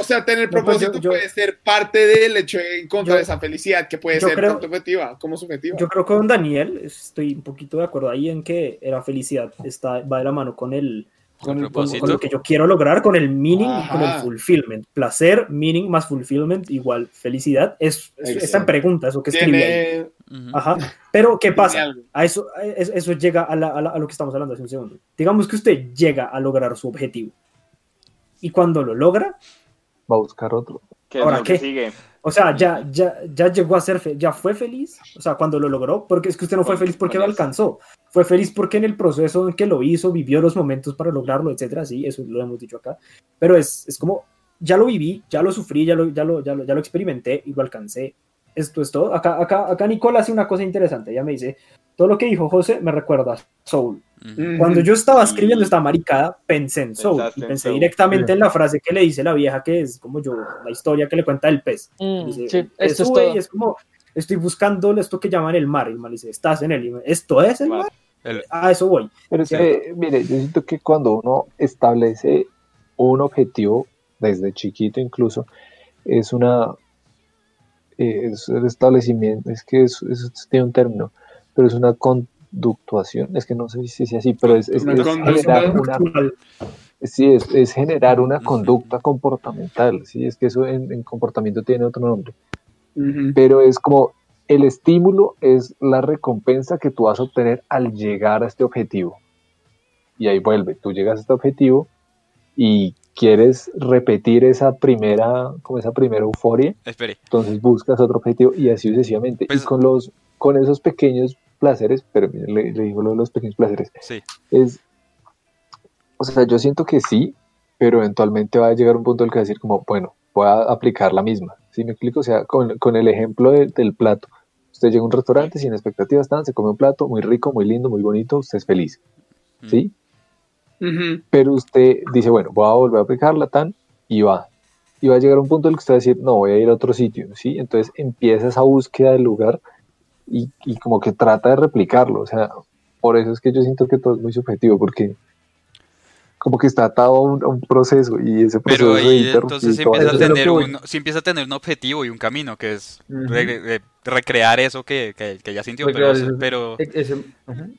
[SPEAKER 6] O sea, tener
[SPEAKER 5] No, pues,
[SPEAKER 6] propósito
[SPEAKER 5] yo- yo-
[SPEAKER 6] puede ser parte del hecho de encontrar
[SPEAKER 5] yo-
[SPEAKER 6] esa felicidad, que puede ser
[SPEAKER 5] creo-
[SPEAKER 6] tanto objetiva como subjetiva.
[SPEAKER 5] Yo creo que con Daniel estoy un poquito de acuerdo ahí en que la felicidad está, va de la mano con el con, el- con- lo que yo quiero lograr, con el meaning y con el
[SPEAKER 6] Ajá.
[SPEAKER 5] fulfillment. Placer, meaning más fulfillment igual felicidad. Es, es- está en pregunta, eso que escribí ahí.
[SPEAKER 6] Tiene.
[SPEAKER 5] Ajá. Pero, ¿qué pasa? A eso, a eso, eso llega a, la- a la- a lo que estamos hablando hace un segundo. Digamos que usted llega a lograr su objetivo. Y cuando lo logra,
[SPEAKER 4] Va a buscar otro.
[SPEAKER 3] ¿Qué es
[SPEAKER 5] ¿Ahora
[SPEAKER 3] lo que
[SPEAKER 5] qué?
[SPEAKER 3] sigue?
[SPEAKER 5] o sea, ya, ya, ya llegó a ser, fe- ya fue feliz, o sea, cuando lo logró, porque es que usted no fue feliz porque lo alcanzó, fue feliz porque en el proceso en que lo hizo, vivió los momentos para lograrlo, etcétera, sí, eso lo hemos dicho acá, pero es, es como, ya lo viví, ya lo sufrí, ya lo, ya lo, ya lo, ya lo experimenté y lo alcancé, esto es todo, acá, acá, acá Nicole hace una cosa interesante, ella me dice, todo lo que dijo José me recuerda a Soul, cuando yo estaba escribiendo esta maricada, pensé en Soul
[SPEAKER 3] Pensaste
[SPEAKER 5] y
[SPEAKER 3] en
[SPEAKER 5] pensé
[SPEAKER 3] Soul.
[SPEAKER 5] directamente en la frase que le dice la vieja, que es como yo, la historia que le cuenta el pez.
[SPEAKER 7] Mm,
[SPEAKER 5] Dice,
[SPEAKER 7] sí, esto es todo.
[SPEAKER 5] y es como, estoy buscando esto que llaman el mar. Y man dice, estás en él. Me- ¿Esto es el
[SPEAKER 3] Mar.
[SPEAKER 2] El-
[SPEAKER 5] A eso voy.
[SPEAKER 4] Pero es que, mire, yo siento que cuando uno establece un objetivo, desde chiquito incluso, es una. Eh, es el establecimiento, es que es, es- tiene un término, pero es una conductuación, es que no sé si es así, pero es, es-
[SPEAKER 6] Una
[SPEAKER 4] es generar una, sí, es, es generar una conducta comportamental, sí, es que eso en, en comportamiento tiene otro nombre. Pero es como el estímulo es la recompensa que tú vas a obtener al llegar a este objetivo. Y ahí vuelve, tú llegas a este objetivo y quieres repetir esa primera, como esa primera euforia,
[SPEAKER 2] Espere,
[SPEAKER 4] entonces buscas otro objetivo y así sucesivamente.
[SPEAKER 2] Pues-
[SPEAKER 4] y con los, con esos pequeños placeres, pero le, le digo lo de los pequeños placeres,
[SPEAKER 2] sí.
[SPEAKER 4] es, o sea, yo siento que sí, pero eventualmente va a llegar un punto en el que va a decir como, bueno, voy a aplicar la misma. ¿Sí me explico? O sea, con, con el ejemplo de- del plato. Usted llega a un restaurante sin expectativas, tan, se come un plato muy rico, muy lindo, muy bonito, usted es feliz. ¿Sí? Pero usted dice, bueno, voy a volver a aplicarla tan y va. Y va a llegar un punto en el que usted va a decir, no, voy a ir a otro sitio, ¿sí? Entonces empieza esa búsqueda del lugar y, y como que trata de replicarlo. O sea, por eso es que yo siento que todo es muy subjetivo, porque como que está atado a un, a un proceso y ese proceso
[SPEAKER 2] Pero ahí entonces
[SPEAKER 4] todo
[SPEAKER 2] empieza a tener un, sí empieza a tener un objetivo y un camino que es
[SPEAKER 9] Ujú.
[SPEAKER 2] re- re- recrear eso que, que, que ya sintió,
[SPEAKER 9] Recrear
[SPEAKER 2] pero, pero
[SPEAKER 9] E-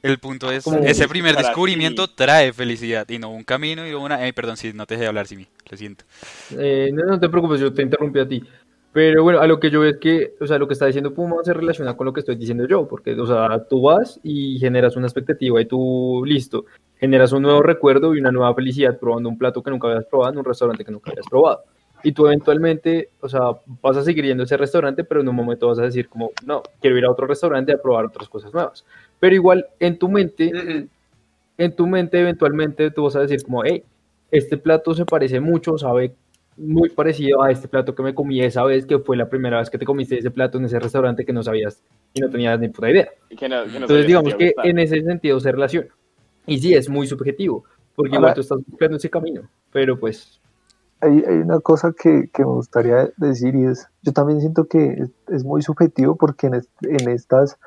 [SPEAKER 2] el punto es
[SPEAKER 9] Como-
[SPEAKER 2] ese primer descubrimiento
[SPEAKER 3] ti.
[SPEAKER 2] trae felicidad y no un camino y una, eh, perdón, si no te dejé hablar, Simi, lo siento.
[SPEAKER 9] Eh, no, no te preocupes, yo te interrumpí a ti. Pero bueno, a lo que yo veo es que, o sea, lo que está diciendo Puma se relaciona con lo que estoy diciendo yo, porque, o sea, tú vas y generas una expectativa y tú, listo, generas un nuevo recuerdo y una nueva felicidad probando un plato que nunca habías probado en un restaurante que nunca habías probado. Y tú eventualmente, o sea, vas a seguir yendo a ese restaurante, pero en un momento vas a decir como, no, quiero ir a otro restaurante a probar otras cosas nuevas. Pero igual en tu mente, en tu mente eventualmente tú vas a decir como, hey, este plato se parece mucho, sabe muy parecido a este plato que me comí esa vez, que fue la primera vez que te comiste ese plato en ese restaurante que no sabías y no tenías ni puta idea.
[SPEAKER 3] Y que no- que no
[SPEAKER 9] Entonces digamos que en ese sentido se relaciona. Y sí, es muy subjetivo, porque
[SPEAKER 4] Ahora-
[SPEAKER 9] igual tú estás buscando ese camino, pero pues
[SPEAKER 4] Hay, hay una cosa que, que me gustaría decir y es, yo también siento que es, es muy subjetivo porque en, est- en estas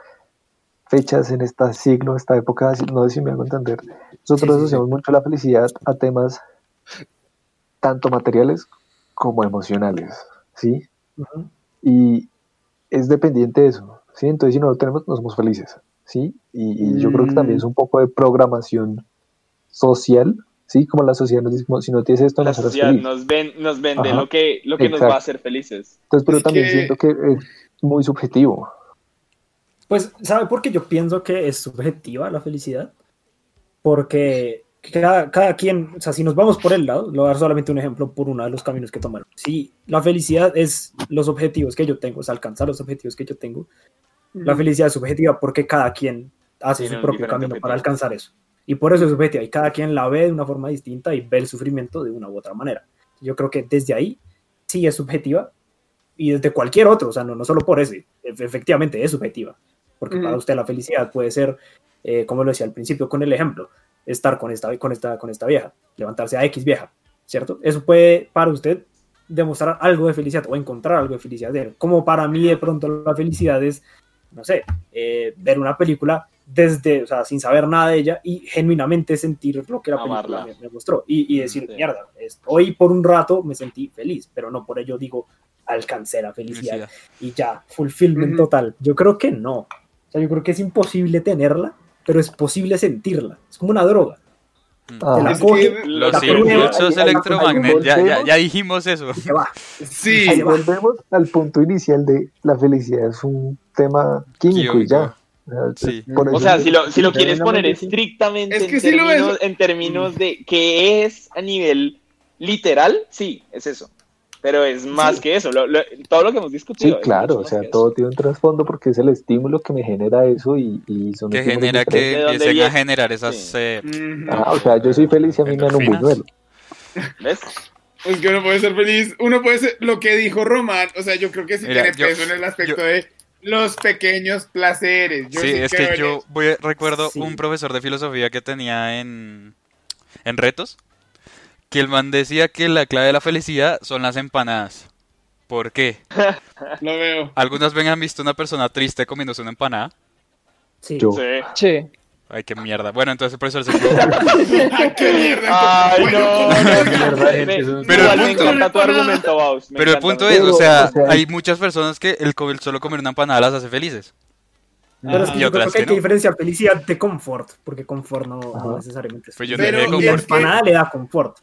[SPEAKER 4] fechas, en este siglo, esta época, no sé si me hago entender, nosotros
[SPEAKER 5] Sí, sí,
[SPEAKER 4] asociamos mucho la felicidad a temas tanto materiales como emocionales, ¿sí?
[SPEAKER 5] Ujú.
[SPEAKER 4] Y es dependiente de eso, ¿sí? Entonces si no lo tenemos, no somos felices, ¿sí? Y, y yo creo que también es un poco de programación social, ¿sí? Como la sociedad nos dice, como, si no tienes esto, no
[SPEAKER 3] La
[SPEAKER 4] serás
[SPEAKER 3] sociedad
[SPEAKER 4] feliz.
[SPEAKER 3] nos, ven, nos vende
[SPEAKER 4] Ajá.
[SPEAKER 3] lo que, lo que nos va a hacer felices.
[SPEAKER 4] Entonces, pero
[SPEAKER 6] Es
[SPEAKER 4] también
[SPEAKER 6] que-
[SPEAKER 4] siento que es muy subjetivo.
[SPEAKER 5] Pues, ¿sabe por qué yo pienso que es subjetiva la felicidad? Porque cada, cada quien, o sea, si nos vamos por el lado, le voy a dar solamente un ejemplo por uno de los caminos que tomaron. Si la felicidad es los objetivos que yo tengo, es alcanzar los objetivos que yo tengo, la felicidad es subjetiva porque cada quien hace
[SPEAKER 3] Tiene
[SPEAKER 5] su propio camino para alcanzar eso. Y por eso es subjetiva. Y cada quien la ve de una forma distinta y ve el sufrimiento de una u otra manera. Yo creo que desde ahí sí es subjetiva y desde cualquier otro, o sea, no, no solo por ese, efe- efectivamente es subjetiva. Porque para usted la felicidad puede ser, eh, como lo decía al principio con el ejemplo, estar con esta, con, esta, con esta vieja, levantarse a X vieja, ¿cierto? Eso puede para usted demostrar algo de felicidad o encontrar algo de felicidad de él. Como para mí de pronto la felicidad es, no sé, eh, ver una película desde, o sea, sin saber nada de ella y genuinamente sentir lo que la película
[SPEAKER 3] Amarla.
[SPEAKER 5] me, me mostró y, y decir,
[SPEAKER 3] Sí.
[SPEAKER 5] mierda, hoy por un rato me sentí feliz, pero no por ello digo, alcancé la felicidad
[SPEAKER 2] Felicidad.
[SPEAKER 5] y ya, fulfillment total. Yo creo que no. O sea, yo creo que es imposible tenerla, pero es posible sentirla. Es como una droga.
[SPEAKER 4] Ah,
[SPEAKER 5] la coge,
[SPEAKER 6] que
[SPEAKER 3] Los
[SPEAKER 5] la
[SPEAKER 2] impulsos electromagnéticos, ya, ya, ya dijimos eso.
[SPEAKER 5] y se va.
[SPEAKER 6] Sí,
[SPEAKER 4] Ahí volvemos al punto inicial de la felicidad es un tema químico y ya. O sea,
[SPEAKER 2] Sí.
[SPEAKER 3] O si lo, si lo quieres poner estrictamente
[SPEAKER 6] Es
[SPEAKER 3] en,
[SPEAKER 6] que sí
[SPEAKER 3] términos, en términos de qué es a nivel literal, sí, es eso. Pero es más
[SPEAKER 5] Sí.
[SPEAKER 3] que eso. lo- lo- todo lo que hemos
[SPEAKER 4] Sí,
[SPEAKER 3] discutido. es
[SPEAKER 4] claro, o sea, todo
[SPEAKER 3] eso.
[SPEAKER 4] tiene un trasfondo porque es el estímulo que me genera eso y, y son
[SPEAKER 2] Que genera que
[SPEAKER 4] diferentes.
[SPEAKER 3] ¿De dónde
[SPEAKER 2] empiecen a generar esas...
[SPEAKER 3] Sí.
[SPEAKER 2] eh.
[SPEAKER 4] Ah, o sea, yo soy feliz y a mí me dan un buñuelo.
[SPEAKER 3] ¿Ves?
[SPEAKER 6] Es que uno puede ser feliz, uno puede ser lo que dijo Román, o sea, yo creo que sí
[SPEAKER 2] Mira,
[SPEAKER 6] tiene
[SPEAKER 2] yo-
[SPEAKER 6] peso en el aspecto
[SPEAKER 2] yo-
[SPEAKER 6] de los pequeños placeres. Yo
[SPEAKER 2] sí, es que yo voy, recuerdo
[SPEAKER 5] Sí.
[SPEAKER 2] un profesor de filosofía que tenía en, en retos, que el man decía que la clave de la felicidad son las empanadas. ¿Por qué? (laughs)
[SPEAKER 6] lo veo.
[SPEAKER 2] ¿Algunas ven han visto una persona triste comiéndose una empanada?
[SPEAKER 5] Sí.
[SPEAKER 4] Yo.
[SPEAKER 3] Sí.
[SPEAKER 7] Sí.
[SPEAKER 2] Ay, qué mierda. Bueno, entonces el profesor se. (laughs)
[SPEAKER 6] Ay, qué mierda.
[SPEAKER 3] Ay, no,
[SPEAKER 2] Pero
[SPEAKER 3] igual
[SPEAKER 2] el
[SPEAKER 3] me
[SPEAKER 2] punto-
[SPEAKER 3] encanta tu argumento, Baus. me
[SPEAKER 2] Pero el punto es, o sea, hay muchas personas que el solo comer una empanada las hace felices.
[SPEAKER 5] Pero es que
[SPEAKER 2] Y
[SPEAKER 5] yo creo que hay
[SPEAKER 2] que
[SPEAKER 5] diferenciar felicidad de confort, porque confort no, necesariamente es
[SPEAKER 2] Pues yo
[SPEAKER 6] Pero- que-
[SPEAKER 5] empanada le da confort.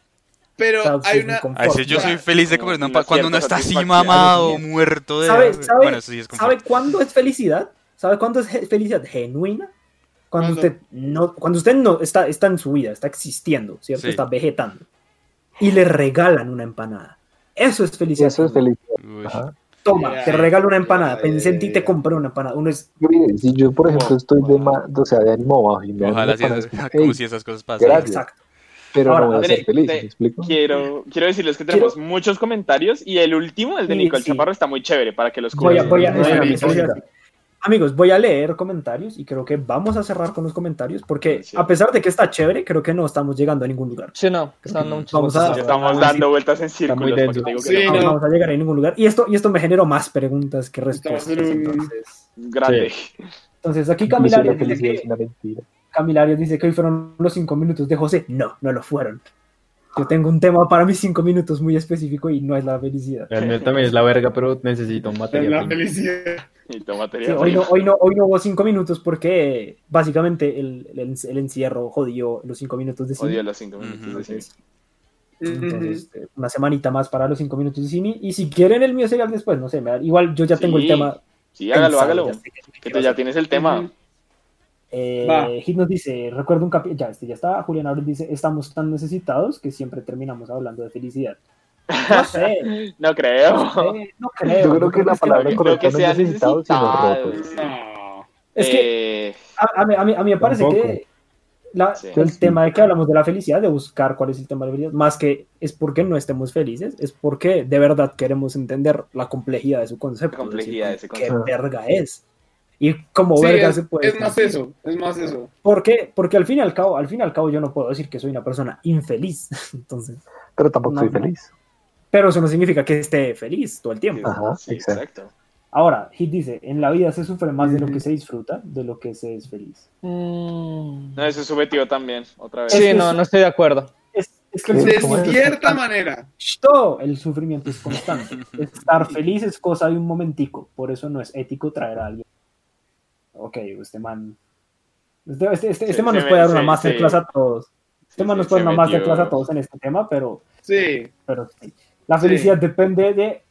[SPEAKER 6] Pero
[SPEAKER 5] O sea, sí
[SPEAKER 6] hay una.
[SPEAKER 5] confort.
[SPEAKER 2] Ay, sí, yo soy feliz de comer una empanada cuando uno está así mamado, muerto de...
[SPEAKER 5] ¿Sabe, sabe,
[SPEAKER 2] Bueno, eso sí es
[SPEAKER 5] ¿Sabe cuándo es felicidad? ¿Sabe cuándo es felicidad genuina? Cuando usted no, cuando usted no está, está en su vida, está existiendo, ¿cierto?
[SPEAKER 2] Sí.
[SPEAKER 5] Está vegetando. Y le regalan una empanada. Eso es felicidad.
[SPEAKER 4] Eso es felicidad.
[SPEAKER 5] Toma,
[SPEAKER 6] Ya,
[SPEAKER 5] te regalo una empanada.
[SPEAKER 6] ya,
[SPEAKER 5] Pensé en ti,
[SPEAKER 6] ya.
[SPEAKER 5] te compré una empanada. Uno es
[SPEAKER 4] si yo, por ejemplo,
[SPEAKER 3] Wow.
[SPEAKER 4] estoy de, ma- o sea, de ánimo bajo y me
[SPEAKER 2] Ojalá
[SPEAKER 4] una
[SPEAKER 2] sí,
[SPEAKER 4] empanada,
[SPEAKER 2] es-
[SPEAKER 4] es como,
[SPEAKER 2] como
[SPEAKER 4] "Ey,
[SPEAKER 2] si esas cosas pasan.
[SPEAKER 4] gracias.
[SPEAKER 5] exacto.
[SPEAKER 4] Pero
[SPEAKER 5] Ahora,
[SPEAKER 4] no voy a ser feliz,
[SPEAKER 3] te-
[SPEAKER 4] ¿me explico?
[SPEAKER 3] Quiero, quiero decirles que tenemos muchos comentarios y el último, el de
[SPEAKER 5] Sí,
[SPEAKER 3] Nicole
[SPEAKER 5] sí.
[SPEAKER 3] Chaparro, está muy chévere para que los
[SPEAKER 5] Voy a, voy a- espérame. Amigos, voy a leer comentarios y creo que vamos a cerrar con los comentarios porque
[SPEAKER 3] Sí.
[SPEAKER 5] a pesar de que está chévere, creo que no estamos llegando a ningún lugar.
[SPEAKER 7] Sí, no. Están dando muchos
[SPEAKER 5] Vamos a-.
[SPEAKER 3] Estamos dando vueltas en círculos. digo que
[SPEAKER 6] Sí,
[SPEAKER 3] no.
[SPEAKER 5] no
[SPEAKER 6] no.
[SPEAKER 5] vamos a llegar a ningún lugar. Y esto, y esto me generó más preguntas que
[SPEAKER 6] Estamos
[SPEAKER 5] respuestas. Entonces,
[SPEAKER 3] Grande.
[SPEAKER 5] entonces aquí
[SPEAKER 4] Incluso la
[SPEAKER 5] Camilarios dice, que,
[SPEAKER 4] una mentira.
[SPEAKER 5] Camilarios dice que hoy fueron los cinco minutos de José. No, no lo fueron. Yo tengo un tema para mis cinco minutos muy específico y no es la felicidad.
[SPEAKER 9] El mío también es la verga, pero necesito un
[SPEAKER 6] Es
[SPEAKER 9] material.
[SPEAKER 6] la felicidad.
[SPEAKER 5] Sí, hoy, no, hoy, no, hoy no hubo cinco minutos porque básicamente el, el, el encierro jodió los cinco minutos de cine.
[SPEAKER 3] Odio los cinco minutos de cine.
[SPEAKER 5] Entonces, eh, una semanita más para los cinco minutos de cine. Y si quieren el mío serial después, no sé, igual yo ya tengo el tema.
[SPEAKER 3] Sí, hágalo,
[SPEAKER 5] pensado,
[SPEAKER 3] hágalo. Que tú ya tienes el tema.
[SPEAKER 5] Eh. Hit nos dice, recuerdo un capítulo, ya, este ya está, Julián Abril dice, estamos tan necesitados que siempre terminamos hablando de felicidad. No sé, (laughs)
[SPEAKER 3] No creo.
[SPEAKER 5] no, sé, no creo.
[SPEAKER 4] Yo creo que la
[SPEAKER 5] es
[SPEAKER 4] palabra
[SPEAKER 3] creo
[SPEAKER 4] correcta
[SPEAKER 3] que
[SPEAKER 4] no es necesitados, sino
[SPEAKER 3] necesitados.
[SPEAKER 4] rotos.
[SPEAKER 6] No.
[SPEAKER 5] Es que
[SPEAKER 3] Eh,
[SPEAKER 5] a, a mí, a mí- a mí me parece
[SPEAKER 9] Tampoco.
[SPEAKER 5] que la-
[SPEAKER 3] Sí.
[SPEAKER 5] el
[SPEAKER 4] Sí.
[SPEAKER 5] tema de que hablamos de la felicidad, de buscar cuál es el tema de la felicidad, más que es porque no estemos felices, es porque de verdad queremos entender la complejidad de su concepto.
[SPEAKER 3] La complejidad de ese
[SPEAKER 5] ¿Qué
[SPEAKER 4] concepto.
[SPEAKER 5] verga es? Y como
[SPEAKER 6] Sí,
[SPEAKER 5] verga
[SPEAKER 6] es,
[SPEAKER 5] se puede.
[SPEAKER 6] es más eso, es más eso.
[SPEAKER 5] ¿Por qué? Porque al fin y al cabo, al fin y al cabo yo no puedo decir que soy una persona infeliz. (laughs) Entonces,
[SPEAKER 4] Pero tampoco
[SPEAKER 5] No,
[SPEAKER 4] soy
[SPEAKER 5] no.
[SPEAKER 4] feliz.
[SPEAKER 5] pero eso no significa que esté feliz todo el tiempo.
[SPEAKER 4] Ajá,
[SPEAKER 3] Sí,
[SPEAKER 4] exacto.
[SPEAKER 3] exacto.
[SPEAKER 5] Ahora, Hit dice, en la vida se sufre más de lo que se disfruta, de lo que se es feliz.
[SPEAKER 7] Mm.
[SPEAKER 3] No, eso es subjetivo también, otra vez.
[SPEAKER 7] Sí,
[SPEAKER 5] Es-
[SPEAKER 7] no, no estoy de acuerdo.
[SPEAKER 5] Es, es que
[SPEAKER 6] De
[SPEAKER 5] es
[SPEAKER 6] cierta manera.
[SPEAKER 5] Todo el sufrimiento es constante. (laughs) Estar feliz es cosa de un momentico, por eso no es ético traer a alguien. Ok, este man... Este, este, este- este man nos
[SPEAKER 3] me-
[SPEAKER 5] puede dar una masterclass a todos. Este man nos puede dar una masterclass a todos en este tema, pero
[SPEAKER 6] Sí.
[SPEAKER 5] pero sí. La
[SPEAKER 6] Sí.
[SPEAKER 5] felicidad depende de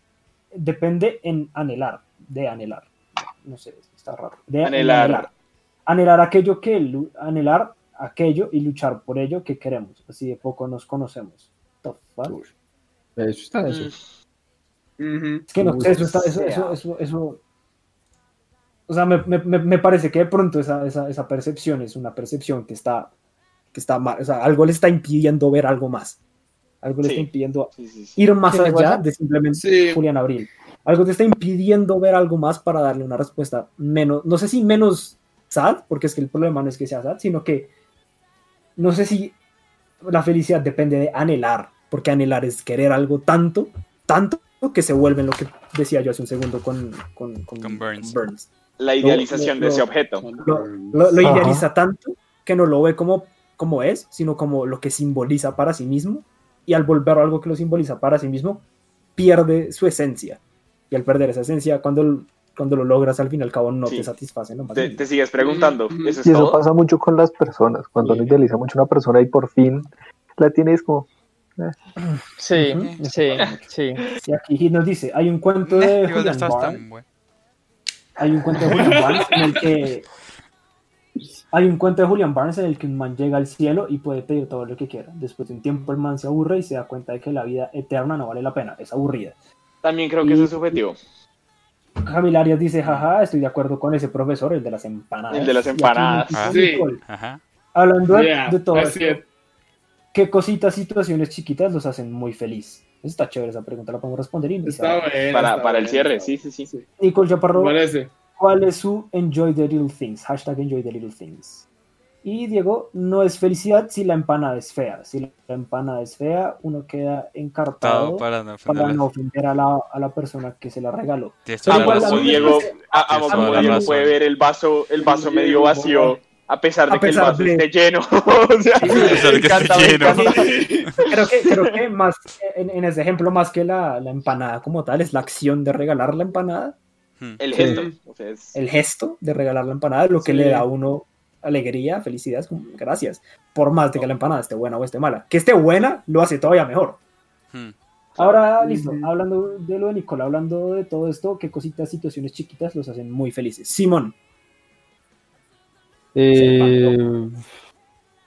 [SPEAKER 5] depende en anhelar, de anhelar. No sé, está raro. De
[SPEAKER 3] Anhelar.
[SPEAKER 5] anhelar. Anhelar aquello que anhelar aquello y luchar por ello que queremos. Así de poco nos conocemos. The fuck?
[SPEAKER 9] Eso está eso.
[SPEAKER 3] Mm.
[SPEAKER 5] Es que no, eso está, eso, eso, eso, eso- o sea, me, me, me- parece que de pronto esa, esa, esa percepción es una percepción que está, que está mal, o sea, algo le está impidiendo ver algo más. Algo le
[SPEAKER 3] Sí.
[SPEAKER 5] está impidiendo
[SPEAKER 3] Sí, sí, sí.
[SPEAKER 5] ir más allá de simplemente
[SPEAKER 6] Sí.
[SPEAKER 5] Julián Abril. Algo te está impidiendo ver algo más para darle una respuesta menos, no sé si menos sad, porque es que el problema no es que sea sad, sino que no sé si la felicidad depende de anhelar, porque anhelar es querer algo tanto, tanto que se vuelve en lo que decía yo hace un segundo con, con, con-
[SPEAKER 2] Con Burns.
[SPEAKER 5] con
[SPEAKER 3] La idealización
[SPEAKER 5] no,
[SPEAKER 3] de ese objeto.
[SPEAKER 5] Lo, lo- lo idealiza tanto que no lo ve como, como es, sino como lo que simboliza para sí mismo, y al volverlo algo que lo simboliza para sí mismo, pierde su esencia. Y al perder esa esencia, cuando, cuando lo logras, al fin y al cabo no
[SPEAKER 3] Sí.
[SPEAKER 5] te satisface. ¿no?
[SPEAKER 3] Te, te sigues preguntando.
[SPEAKER 6] Mm,
[SPEAKER 3] ¿Eso es
[SPEAKER 4] Y eso
[SPEAKER 3] todo?
[SPEAKER 4] pasa mucho con las personas. Cuando uno idealiza mucho a una persona y por fin la tienes como,
[SPEAKER 7] Sí, sí, sí.
[SPEAKER 5] Y aquí nos dice, hay un cuento de (laughs) Julian Barnes,
[SPEAKER 2] tan bueno.
[SPEAKER 5] Hay un cuento de Julian Barnes en el que hay un cuento de Julian Barnes en el que un man llega al cielo y puede pedir todo lo que quiera. Después de un tiempo el man se aburre y se da cuenta de que la vida eterna no vale la pena, es aburrida.
[SPEAKER 3] También creo que eso es subjetivo.
[SPEAKER 5] Camila Arias dice, jaja, estoy de acuerdo con ese profesor, el de las empanadas.
[SPEAKER 3] El de las empanadas.
[SPEAKER 2] Ah.
[SPEAKER 6] Sí.
[SPEAKER 2] Ajá.
[SPEAKER 5] Hablando de,
[SPEAKER 6] Yeah,
[SPEAKER 5] de todo esto,
[SPEAKER 6] es.
[SPEAKER 5] ¿Qué cositas, situaciones chiquitas los hacen muy feliz? Está chévere esa pregunta, la podemos responder. y
[SPEAKER 6] Está bueno.
[SPEAKER 3] Para,
[SPEAKER 6] está
[SPEAKER 3] para el
[SPEAKER 6] bueno,
[SPEAKER 3] cierre,
[SPEAKER 6] está
[SPEAKER 3] sí, sí, sí.
[SPEAKER 5] Nicole Chaparro. ¿cuál es su enjoy the little things? Hashtag enjoy the little things. Y Diego, no es felicidad si la empanada es fea. Si la empanada es fea, uno queda encartado
[SPEAKER 2] para no
[SPEAKER 5] para no ofender a la, a la persona que se la regaló.
[SPEAKER 3] Amo. Diego, amo Diego puede ver el vaso, el vaso medio vacío, a pesar de
[SPEAKER 5] A
[SPEAKER 3] que el vaso
[SPEAKER 5] de-
[SPEAKER 3] esté lleno. (laughs) o sea,
[SPEAKER 2] A pesar de que esté lleno.
[SPEAKER 5] Creo que, creo que más, en, en ese ejemplo, más que la, la empanada como tal, es la acción de regalar la empanada,
[SPEAKER 2] Hmm.
[SPEAKER 3] El
[SPEAKER 6] Sí.
[SPEAKER 3] gesto. o sea, es-
[SPEAKER 5] el gesto de regalar la empanada, lo que
[SPEAKER 6] Sí.
[SPEAKER 5] le da a uno alegría, felicidad, gracias, por más de que la empanada esté buena o esté mala. Que esté buena lo hace todavía mejor.
[SPEAKER 2] Hmm.
[SPEAKER 5] Ahora, listo, hablando de lo de Nicola, hablando de todo esto, qué cositas, situaciones chiquitas los hacen muy felices. Simón,
[SPEAKER 9] Eh,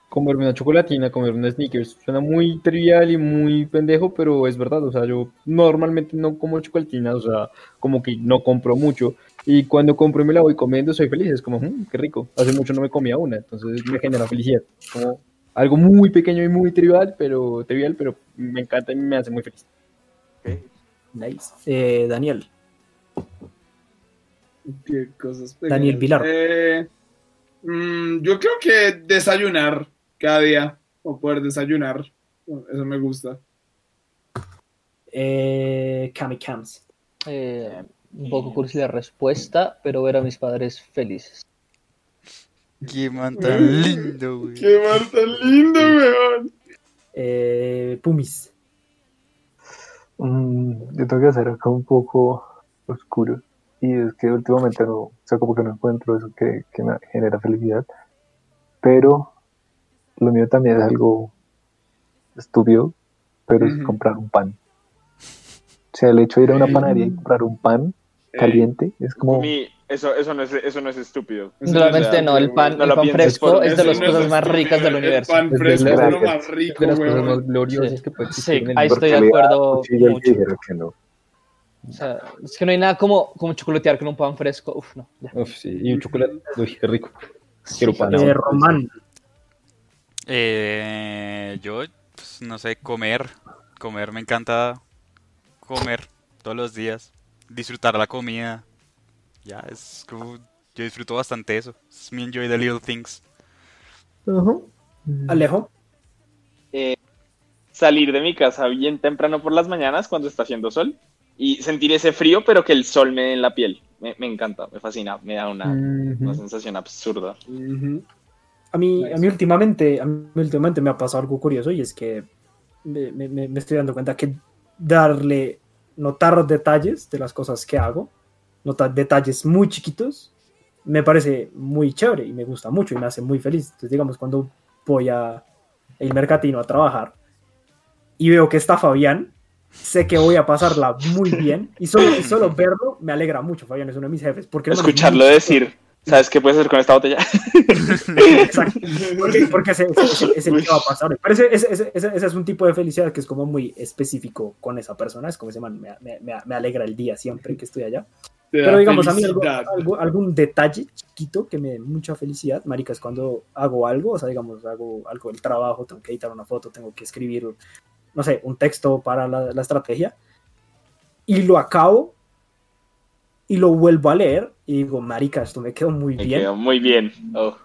[SPEAKER 9] comerme una chocolatina, comerme una sneakers. Suena muy trivial y muy pendejo, pero es verdad. O sea, yo normalmente no como chocolatinas, o sea, como que no compro mucho. Y cuando compro y me la voy comiendo, soy feliz. Es como, "Mm, qué rico. Hace mucho no me comía una, entonces me genera felicidad. Como algo muy pequeño y muy trivial, pero trivial, pero me encanta y me hace muy feliz.
[SPEAKER 5] nice. Eh, Daniel,
[SPEAKER 6] Qué cosas
[SPEAKER 5] Daniel. Vilar.
[SPEAKER 6] Eh, mm, yo creo que desayunar cada día, o poder desayunar, eso me gusta.
[SPEAKER 5] eh, Cami Cams,
[SPEAKER 7] Eh, un poco cursi la respuesta, pero ver a mis padres felices.
[SPEAKER 2] Qué man tan lindo, güey.
[SPEAKER 6] ¡Qué mar tan lindo, weón!
[SPEAKER 5] eh, Pumis,
[SPEAKER 4] mm, yo tengo que hacer acá un poco oscuro. Y es que últimamente no, o sea, como que no encuentro eso que, que me genera felicidad. Pero lo mío también es algo estúpido, pero es
[SPEAKER 6] Ujú.
[SPEAKER 4] comprar un pan. O sea, el hecho de ir a una panadería y comprar un pan caliente es como...
[SPEAKER 3] Mi- eso, eso, no es, eso no es estúpido.
[SPEAKER 7] Realmente
[SPEAKER 6] es
[SPEAKER 7] no, el pan,
[SPEAKER 3] no
[SPEAKER 7] el
[SPEAKER 3] lo
[SPEAKER 7] pan fresco es de las
[SPEAKER 6] no es
[SPEAKER 7] cosas más ricas del
[SPEAKER 6] el
[SPEAKER 7] universo.
[SPEAKER 6] pan
[SPEAKER 4] Es de
[SPEAKER 6] fresco es lo
[SPEAKER 4] gracias.
[SPEAKER 6] más rico,
[SPEAKER 9] De las cosas más gloriosas
[SPEAKER 7] Sí.
[SPEAKER 9] que puede existir
[SPEAKER 7] Sí,
[SPEAKER 9] en el
[SPEAKER 7] ahí estoy de acuerdo mucho.
[SPEAKER 4] que no.
[SPEAKER 7] O sea, es que no hay nada como, como chocolatear con un pan fresco. Uf, no. ya.
[SPEAKER 9] Uf, sí, y un chocolate, uy, qué rico. Quiero pan.
[SPEAKER 5] eh. Román,
[SPEAKER 2] Eh, yo, pues, no sé, comer. Comer, me encanta comer todos los días. Disfrutar la comida. Ya, es como Yo disfruto bastante eso. Es mi enjoy the little things.
[SPEAKER 9] Ajá.
[SPEAKER 5] Alejo,
[SPEAKER 3] Salir de mi casa bien temprano por las mañanas cuando está haciendo sol y sentir ese frío, pero que el sol me dé en la piel. Me, me encanta, me fascina, me da una, una
[SPEAKER 9] Ujú.
[SPEAKER 3] sensación absurda.
[SPEAKER 5] a mí, a mí últimamente, a mí últimamente me ha pasado algo curioso y es que me, me- me- me estoy dando cuenta que darle, notar detalles de las cosas que hago, notar detalles muy chiquitos, me parece muy chévere y me gusta mucho y me hace muy feliz. Entonces, digamos, cuando voy a el mercatino a trabajar y veo que está Fabián, sé que voy a pasarla muy (laughs) bien y solo, y solo verlo me alegra mucho. Fabián es uno de mis jefes. Porque el
[SPEAKER 3] Escucharlo
[SPEAKER 5] muy-
[SPEAKER 3] decir, ¿sabes qué puedes hacer con esta botella? (laughs)
[SPEAKER 5] Exacto. (laughs) Porque, porque ese, ese- ese- ese que va a pasar. Pero ese, ese- ese- ese- ese es un tipo de felicidad que es como muy específico con esa persona. Es como ese man, me, me- me- alegra el día siempre que estoy allá. Pero digamos, a mí algo-
[SPEAKER 6] felicidad.
[SPEAKER 5] algo- algún detalle chiquito que me dé mucha felicidad, marica, es cuando hago algo, o sea, digamos, hago algo del trabajo, tengo que editar una foto, tengo que escribir, no sé, un texto para la, la estrategia, y lo acabo y lo vuelvo a leer y digo, marica, esto me quedó muy
[SPEAKER 3] Me
[SPEAKER 5] bien.
[SPEAKER 3] quedó muy bien. Oh.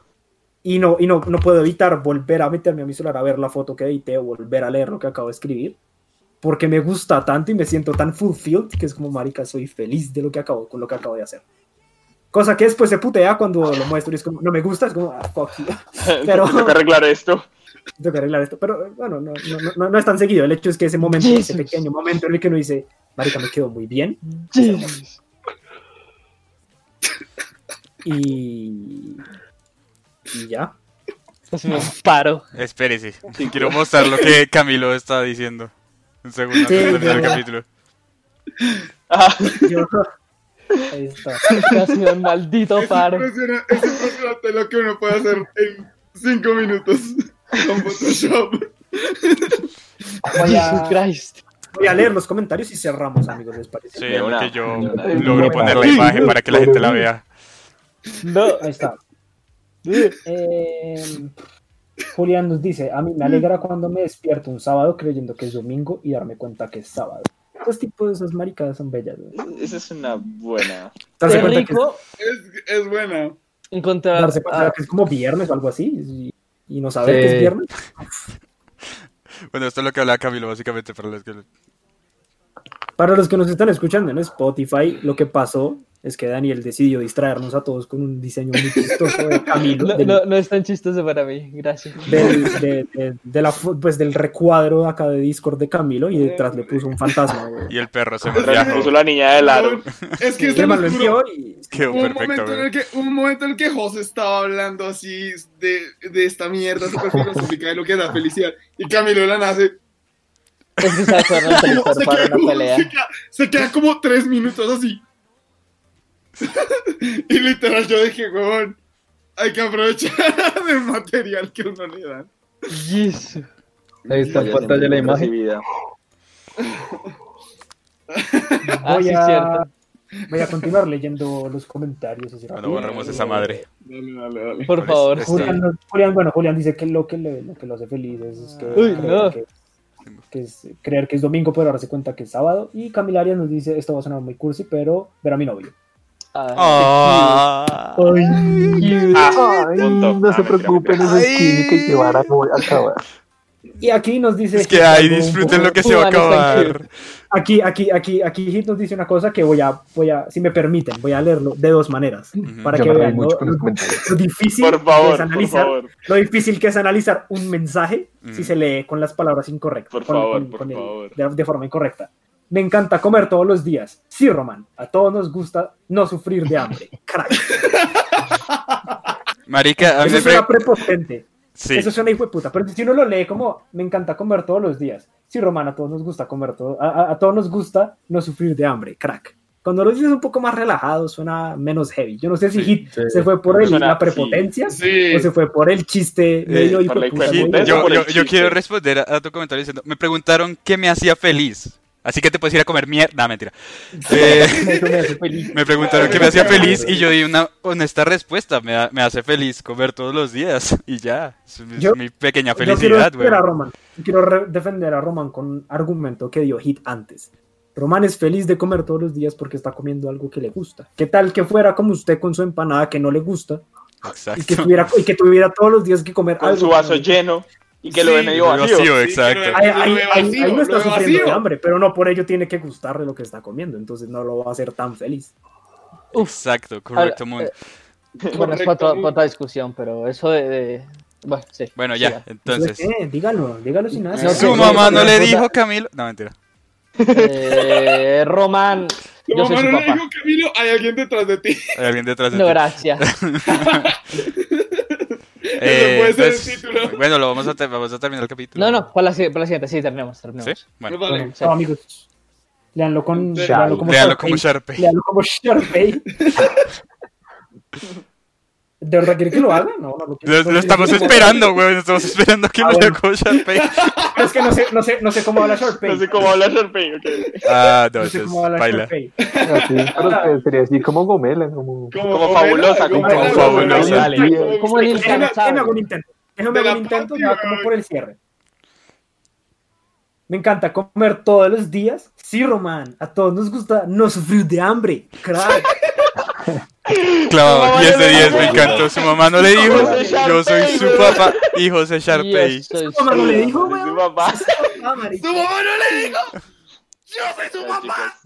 [SPEAKER 5] Y no, y no, no puedo evitar volver a meterme a mi celular a ver la foto que edité o volver a leer lo que acabo de escribir. Porque me gusta tanto y me siento tan fulfilled que es como, marica, soy feliz de lo que acabo, con lo que acabo de hacer. Cosa que después se putea cuando lo muestro y es como, no me gusta, es como, ah, fuck you, (laughs) Pero-
[SPEAKER 3] Tengo que arreglar esto.
[SPEAKER 5] Tengo que arreglar esto. Pero eh, bueno, no, no, no, no es tan seguido. El hecho es que ese momento, ese
[SPEAKER 7] Jesus.
[SPEAKER 5] pequeño momento en el que uno dice, marica, me quedó muy bien. Y... Y ya.
[SPEAKER 7] Casi me paro.
[SPEAKER 2] Espérese. Quiero mostrar lo que Camilo está diciendo. Un segundo antes
[SPEAKER 5] Sí,
[SPEAKER 2] de terminar el
[SPEAKER 5] ya.
[SPEAKER 2] capítulo.
[SPEAKER 3] Ah,
[SPEAKER 5] Yo- Ahí está.
[SPEAKER 7] Casi un maldito
[SPEAKER 6] Es
[SPEAKER 7] paro.
[SPEAKER 6] impresionante, es impresionante lo que uno puede hacer en cinco minutos con Photoshop.
[SPEAKER 5] Voy a,
[SPEAKER 7] Jesus (laughs) Christ.
[SPEAKER 5] voy a leer los comentarios y cerramos, amigos, ¿les parece?
[SPEAKER 2] Sí,
[SPEAKER 3] De una.
[SPEAKER 2] que yo
[SPEAKER 3] una.
[SPEAKER 2] logro poner la imagen para que la gente la vea.
[SPEAKER 7] No.
[SPEAKER 5] Ahí está. Eh, Julián nos dice, a mí me alegra cuando me despierto un sábado creyendo que es domingo y darme cuenta que es sábado. Esos tipos de esas maricadas son bellas. güey.
[SPEAKER 3] esa es una buena.
[SPEAKER 5] Darse
[SPEAKER 7] Es
[SPEAKER 5] cuenta, que es,
[SPEAKER 7] rico
[SPEAKER 6] Es, es buena.
[SPEAKER 7] encontrar.
[SPEAKER 5] darse cuenta
[SPEAKER 7] ah,
[SPEAKER 5] que es como viernes o algo así y, no saber que
[SPEAKER 9] Sí.
[SPEAKER 5] es viernes. (laughs)
[SPEAKER 2] Bueno, esto es lo que hablaba Camilo, básicamente, para los que...
[SPEAKER 5] Para los que nos están escuchando en Spotify, lo que pasó es que Daniel decidió distraernos a todos con un diseño muy chistoso de Camilo.
[SPEAKER 7] no,
[SPEAKER 5] del-
[SPEAKER 7] no, no es tan chistoso para mí. Gracias.
[SPEAKER 5] del, de, de- de la, pues, del recuadro acá de Discord de Camilo y detrás le puso un fantasma. güey.
[SPEAKER 2] Y el perro se me
[SPEAKER 3] Puso la niña del aro.
[SPEAKER 6] Es que se
[SPEAKER 5] lo envió y
[SPEAKER 2] Quedó
[SPEAKER 6] un
[SPEAKER 2] perfecto,
[SPEAKER 6] momento, en el que, un momento en el que José estaba hablando así de, de esta mierda súper filosófica (laughs) de lo que da felicidad. Y Camilo la nace.
[SPEAKER 7] Es que se (laughs)
[SPEAKER 6] Se
[SPEAKER 7] para
[SPEAKER 6] queda,
[SPEAKER 7] una
[SPEAKER 6] como,
[SPEAKER 7] pelea.
[SPEAKER 6] se, queda, se queda como tres minutos así. (laughs) y literal yo dije, huevón, hay que aprovechar (laughs) el material que uno le da.
[SPEAKER 7] Jesus.
[SPEAKER 9] Ahí está en pantalla la imagen. (laughs)
[SPEAKER 7] Ah,
[SPEAKER 5] voy, a, voy a continuar leyendo los comentarios. así
[SPEAKER 2] Cuando
[SPEAKER 5] rápido.
[SPEAKER 2] borramos esa madre.
[SPEAKER 6] Dale, dale, dale.
[SPEAKER 7] Por
[SPEAKER 2] Por
[SPEAKER 7] favor.
[SPEAKER 2] eso-
[SPEAKER 5] Julián, Julián, bueno, Julián dice que lo que, le- lo que lo hace feliz es, es que,
[SPEAKER 7] Uy,
[SPEAKER 5] creer
[SPEAKER 7] no.
[SPEAKER 5] que, que es creer que es domingo, pero darse cuenta que es sábado. Y Camilaria nos dice, esto va a sonar muy cursi, pero ver a mi novio.
[SPEAKER 7] Ah,
[SPEAKER 2] Ah.
[SPEAKER 7] cute.
[SPEAKER 3] Ah,
[SPEAKER 4] Ay, no
[SPEAKER 3] Ah,
[SPEAKER 4] se
[SPEAKER 3] mentira,
[SPEAKER 4] preocupen, es química y que van a acabar.
[SPEAKER 5] Y aquí nos dice...
[SPEAKER 2] Es que ahí disfruten lo que se va a acabar.
[SPEAKER 5] Aquí, aquí, aquí, aquí Hit nos dice una cosa que voy a, voy a, si me permiten, voy a leerlo de dos maneras.
[SPEAKER 2] Ujú.
[SPEAKER 5] Para
[SPEAKER 4] Yo
[SPEAKER 5] que vean
[SPEAKER 4] mucho
[SPEAKER 5] lo,
[SPEAKER 4] con los
[SPEAKER 5] lo-
[SPEAKER 4] comentarios.
[SPEAKER 5] lo difícil
[SPEAKER 3] Por
[SPEAKER 5] que es
[SPEAKER 3] favor, por
[SPEAKER 5] analizar,
[SPEAKER 3] favor.
[SPEAKER 5] lo difícil que es analizar un mensaje si
[SPEAKER 2] Mm.
[SPEAKER 5] se lee con las palabras incorrectas.
[SPEAKER 3] Por
[SPEAKER 5] con-
[SPEAKER 3] favor,
[SPEAKER 5] con-
[SPEAKER 3] por
[SPEAKER 5] con el-
[SPEAKER 3] favor.
[SPEAKER 5] de, de forma incorrecta. Me encanta comer todos los días. Sí, Román, a todos nos gusta no sufrir de hambre. Crack. (laughs)
[SPEAKER 2] Marica, a mí
[SPEAKER 5] Eso
[SPEAKER 2] me
[SPEAKER 5] suena
[SPEAKER 2] pre-
[SPEAKER 5] prepotente.
[SPEAKER 2] Sí.
[SPEAKER 5] Eso suena hijo de puta. Pero si uno lo lee como me encanta comer todos los días. Sí, Román, a todos nos gusta comer todo. A, a- a todos nos gusta no sufrir de hambre. Crack. Cuando lo dices un poco más relajado, suena menos heavy. Yo no sé si
[SPEAKER 2] Sí,
[SPEAKER 5] Hit
[SPEAKER 9] sí.
[SPEAKER 5] se fue por el-
[SPEAKER 3] Suena-
[SPEAKER 5] la prepotencia
[SPEAKER 6] Sí.
[SPEAKER 5] o se fue por el chiste medio
[SPEAKER 3] hijueputa.
[SPEAKER 5] muy-
[SPEAKER 3] Eso
[SPEAKER 2] Yo, yo, quiero responder a, a tu comentario diciendo, me preguntaron qué me hacía feliz. Así que te puedes ir a comer mierda. Mentira. Eh, (laughs)
[SPEAKER 7] Eso me hace feliz. (laughs)
[SPEAKER 2] me preguntaron qué me hacía feliz y yo di una honesta respuesta. Me, ha- me hace feliz comer todos los días (laughs) y ya. Es, es
[SPEAKER 5] Yo-
[SPEAKER 2] mi pequeña
[SPEAKER 5] quiero
[SPEAKER 2] felicidad, güey.
[SPEAKER 5] Roman. Quiero re- defender a Roman con un argumento que dio Hit antes. Román es feliz de comer todos los días porque está comiendo algo que le gusta. ¿Qué tal que fuera como usted con su empanada que no le gusta y que
[SPEAKER 2] Exacto.
[SPEAKER 5] tuviera, y que tuviera todos los días que comer
[SPEAKER 3] Con
[SPEAKER 5] algo
[SPEAKER 3] su
[SPEAKER 5] que
[SPEAKER 3] vaso lleno y que lo ve medio vacío.
[SPEAKER 2] vacío,
[SPEAKER 6] Sí,
[SPEAKER 2] exacto.
[SPEAKER 5] Ahí,
[SPEAKER 6] Lo
[SPEAKER 5] ahí-
[SPEAKER 6] ve
[SPEAKER 5] ahí-
[SPEAKER 6] vacío,
[SPEAKER 5] ahí no está sufriendo de hambre, pero no por ello tiene que gustarle lo que está comiendo, entonces no lo va a hacer tan feliz.
[SPEAKER 2] Exacto, correcto, Moon.
[SPEAKER 7] eh, Bueno, es para
[SPEAKER 6] Correcto.
[SPEAKER 7] otra, discusión, pero eso de... de- Bueno, sí.
[SPEAKER 2] Bueno, ya,
[SPEAKER 7] siga.
[SPEAKER 2] entonces.
[SPEAKER 5] ¿Qué? Dígalo, dígalo sin nada.
[SPEAKER 7] No,
[SPEAKER 2] Su mamá no le dijo Camilo. No, mentira.
[SPEAKER 7] Eh, Román, (laughs) yo soy
[SPEAKER 6] mamá
[SPEAKER 7] su
[SPEAKER 6] no le dijo, Camilo, hay alguien detrás de ti.
[SPEAKER 2] Hay alguien detrás de
[SPEAKER 7] No,
[SPEAKER 2] ti.
[SPEAKER 7] gracias. (laughs) (laughs)
[SPEAKER 2] Eh,
[SPEAKER 6] puede ser el
[SPEAKER 2] entonces,
[SPEAKER 6] título.
[SPEAKER 2] Bueno, lo vamos a, vamos a terminar el capítulo.
[SPEAKER 7] No, no, para la, para la siguiente, sí, terminemos,
[SPEAKER 2] ¿Sí?
[SPEAKER 7] terminemos.
[SPEAKER 2] Bueno,
[SPEAKER 6] Vale.
[SPEAKER 5] Bueno,
[SPEAKER 7] Sí.
[SPEAKER 5] no, amigos, leanlo con,
[SPEAKER 6] Sí.
[SPEAKER 5] léanlo como
[SPEAKER 2] léalo
[SPEAKER 5] Sharpay.
[SPEAKER 2] como Sharpay.
[SPEAKER 5] Léanlo como Sharpay. (laughs) ¿De verdad quiere que lo haga? No, no lo quiero.
[SPEAKER 2] Lo, lo estamos esperando, güey. Estamos esperando que
[SPEAKER 5] Ah,
[SPEAKER 2] lo
[SPEAKER 5] bueno.
[SPEAKER 2] lea con Sharpay. (laughs)
[SPEAKER 5] Es que no sé, no sé, no sé cómo habla Sharpay.
[SPEAKER 3] No sé cómo habla Sharpay. ok.
[SPEAKER 2] Ah, no,
[SPEAKER 5] No sé cómo habla
[SPEAKER 2] baila.
[SPEAKER 5] Sharpay.
[SPEAKER 4] Pero que (laughs) sería así como Gomela, como...
[SPEAKER 3] Como fabulosa, como
[SPEAKER 2] fabulosa.
[SPEAKER 6] Como-
[SPEAKER 7] Como el
[SPEAKER 5] Déjame, un intento. Déjame hago un intento ya como por el cierre. Me encanta comer todos los días. Sí, Román. A todos nos gusta no sufrir de hambre. Crack.
[SPEAKER 2] Clavado,
[SPEAKER 3] mamá
[SPEAKER 2] 10
[SPEAKER 3] no
[SPEAKER 2] de
[SPEAKER 3] le
[SPEAKER 2] 10,
[SPEAKER 3] dijo.
[SPEAKER 2] me encantó. Su mamá no le dijo. Yo soy su papá y José
[SPEAKER 7] Y
[SPEAKER 2] Sharpay.
[SPEAKER 7] eso es-
[SPEAKER 5] Román no le dijo,
[SPEAKER 3] Su papá.
[SPEAKER 5] Marica.
[SPEAKER 6] ¡Tu mamá no le dijo! ¡Yo soy su mamá!
[SPEAKER 3] chicos,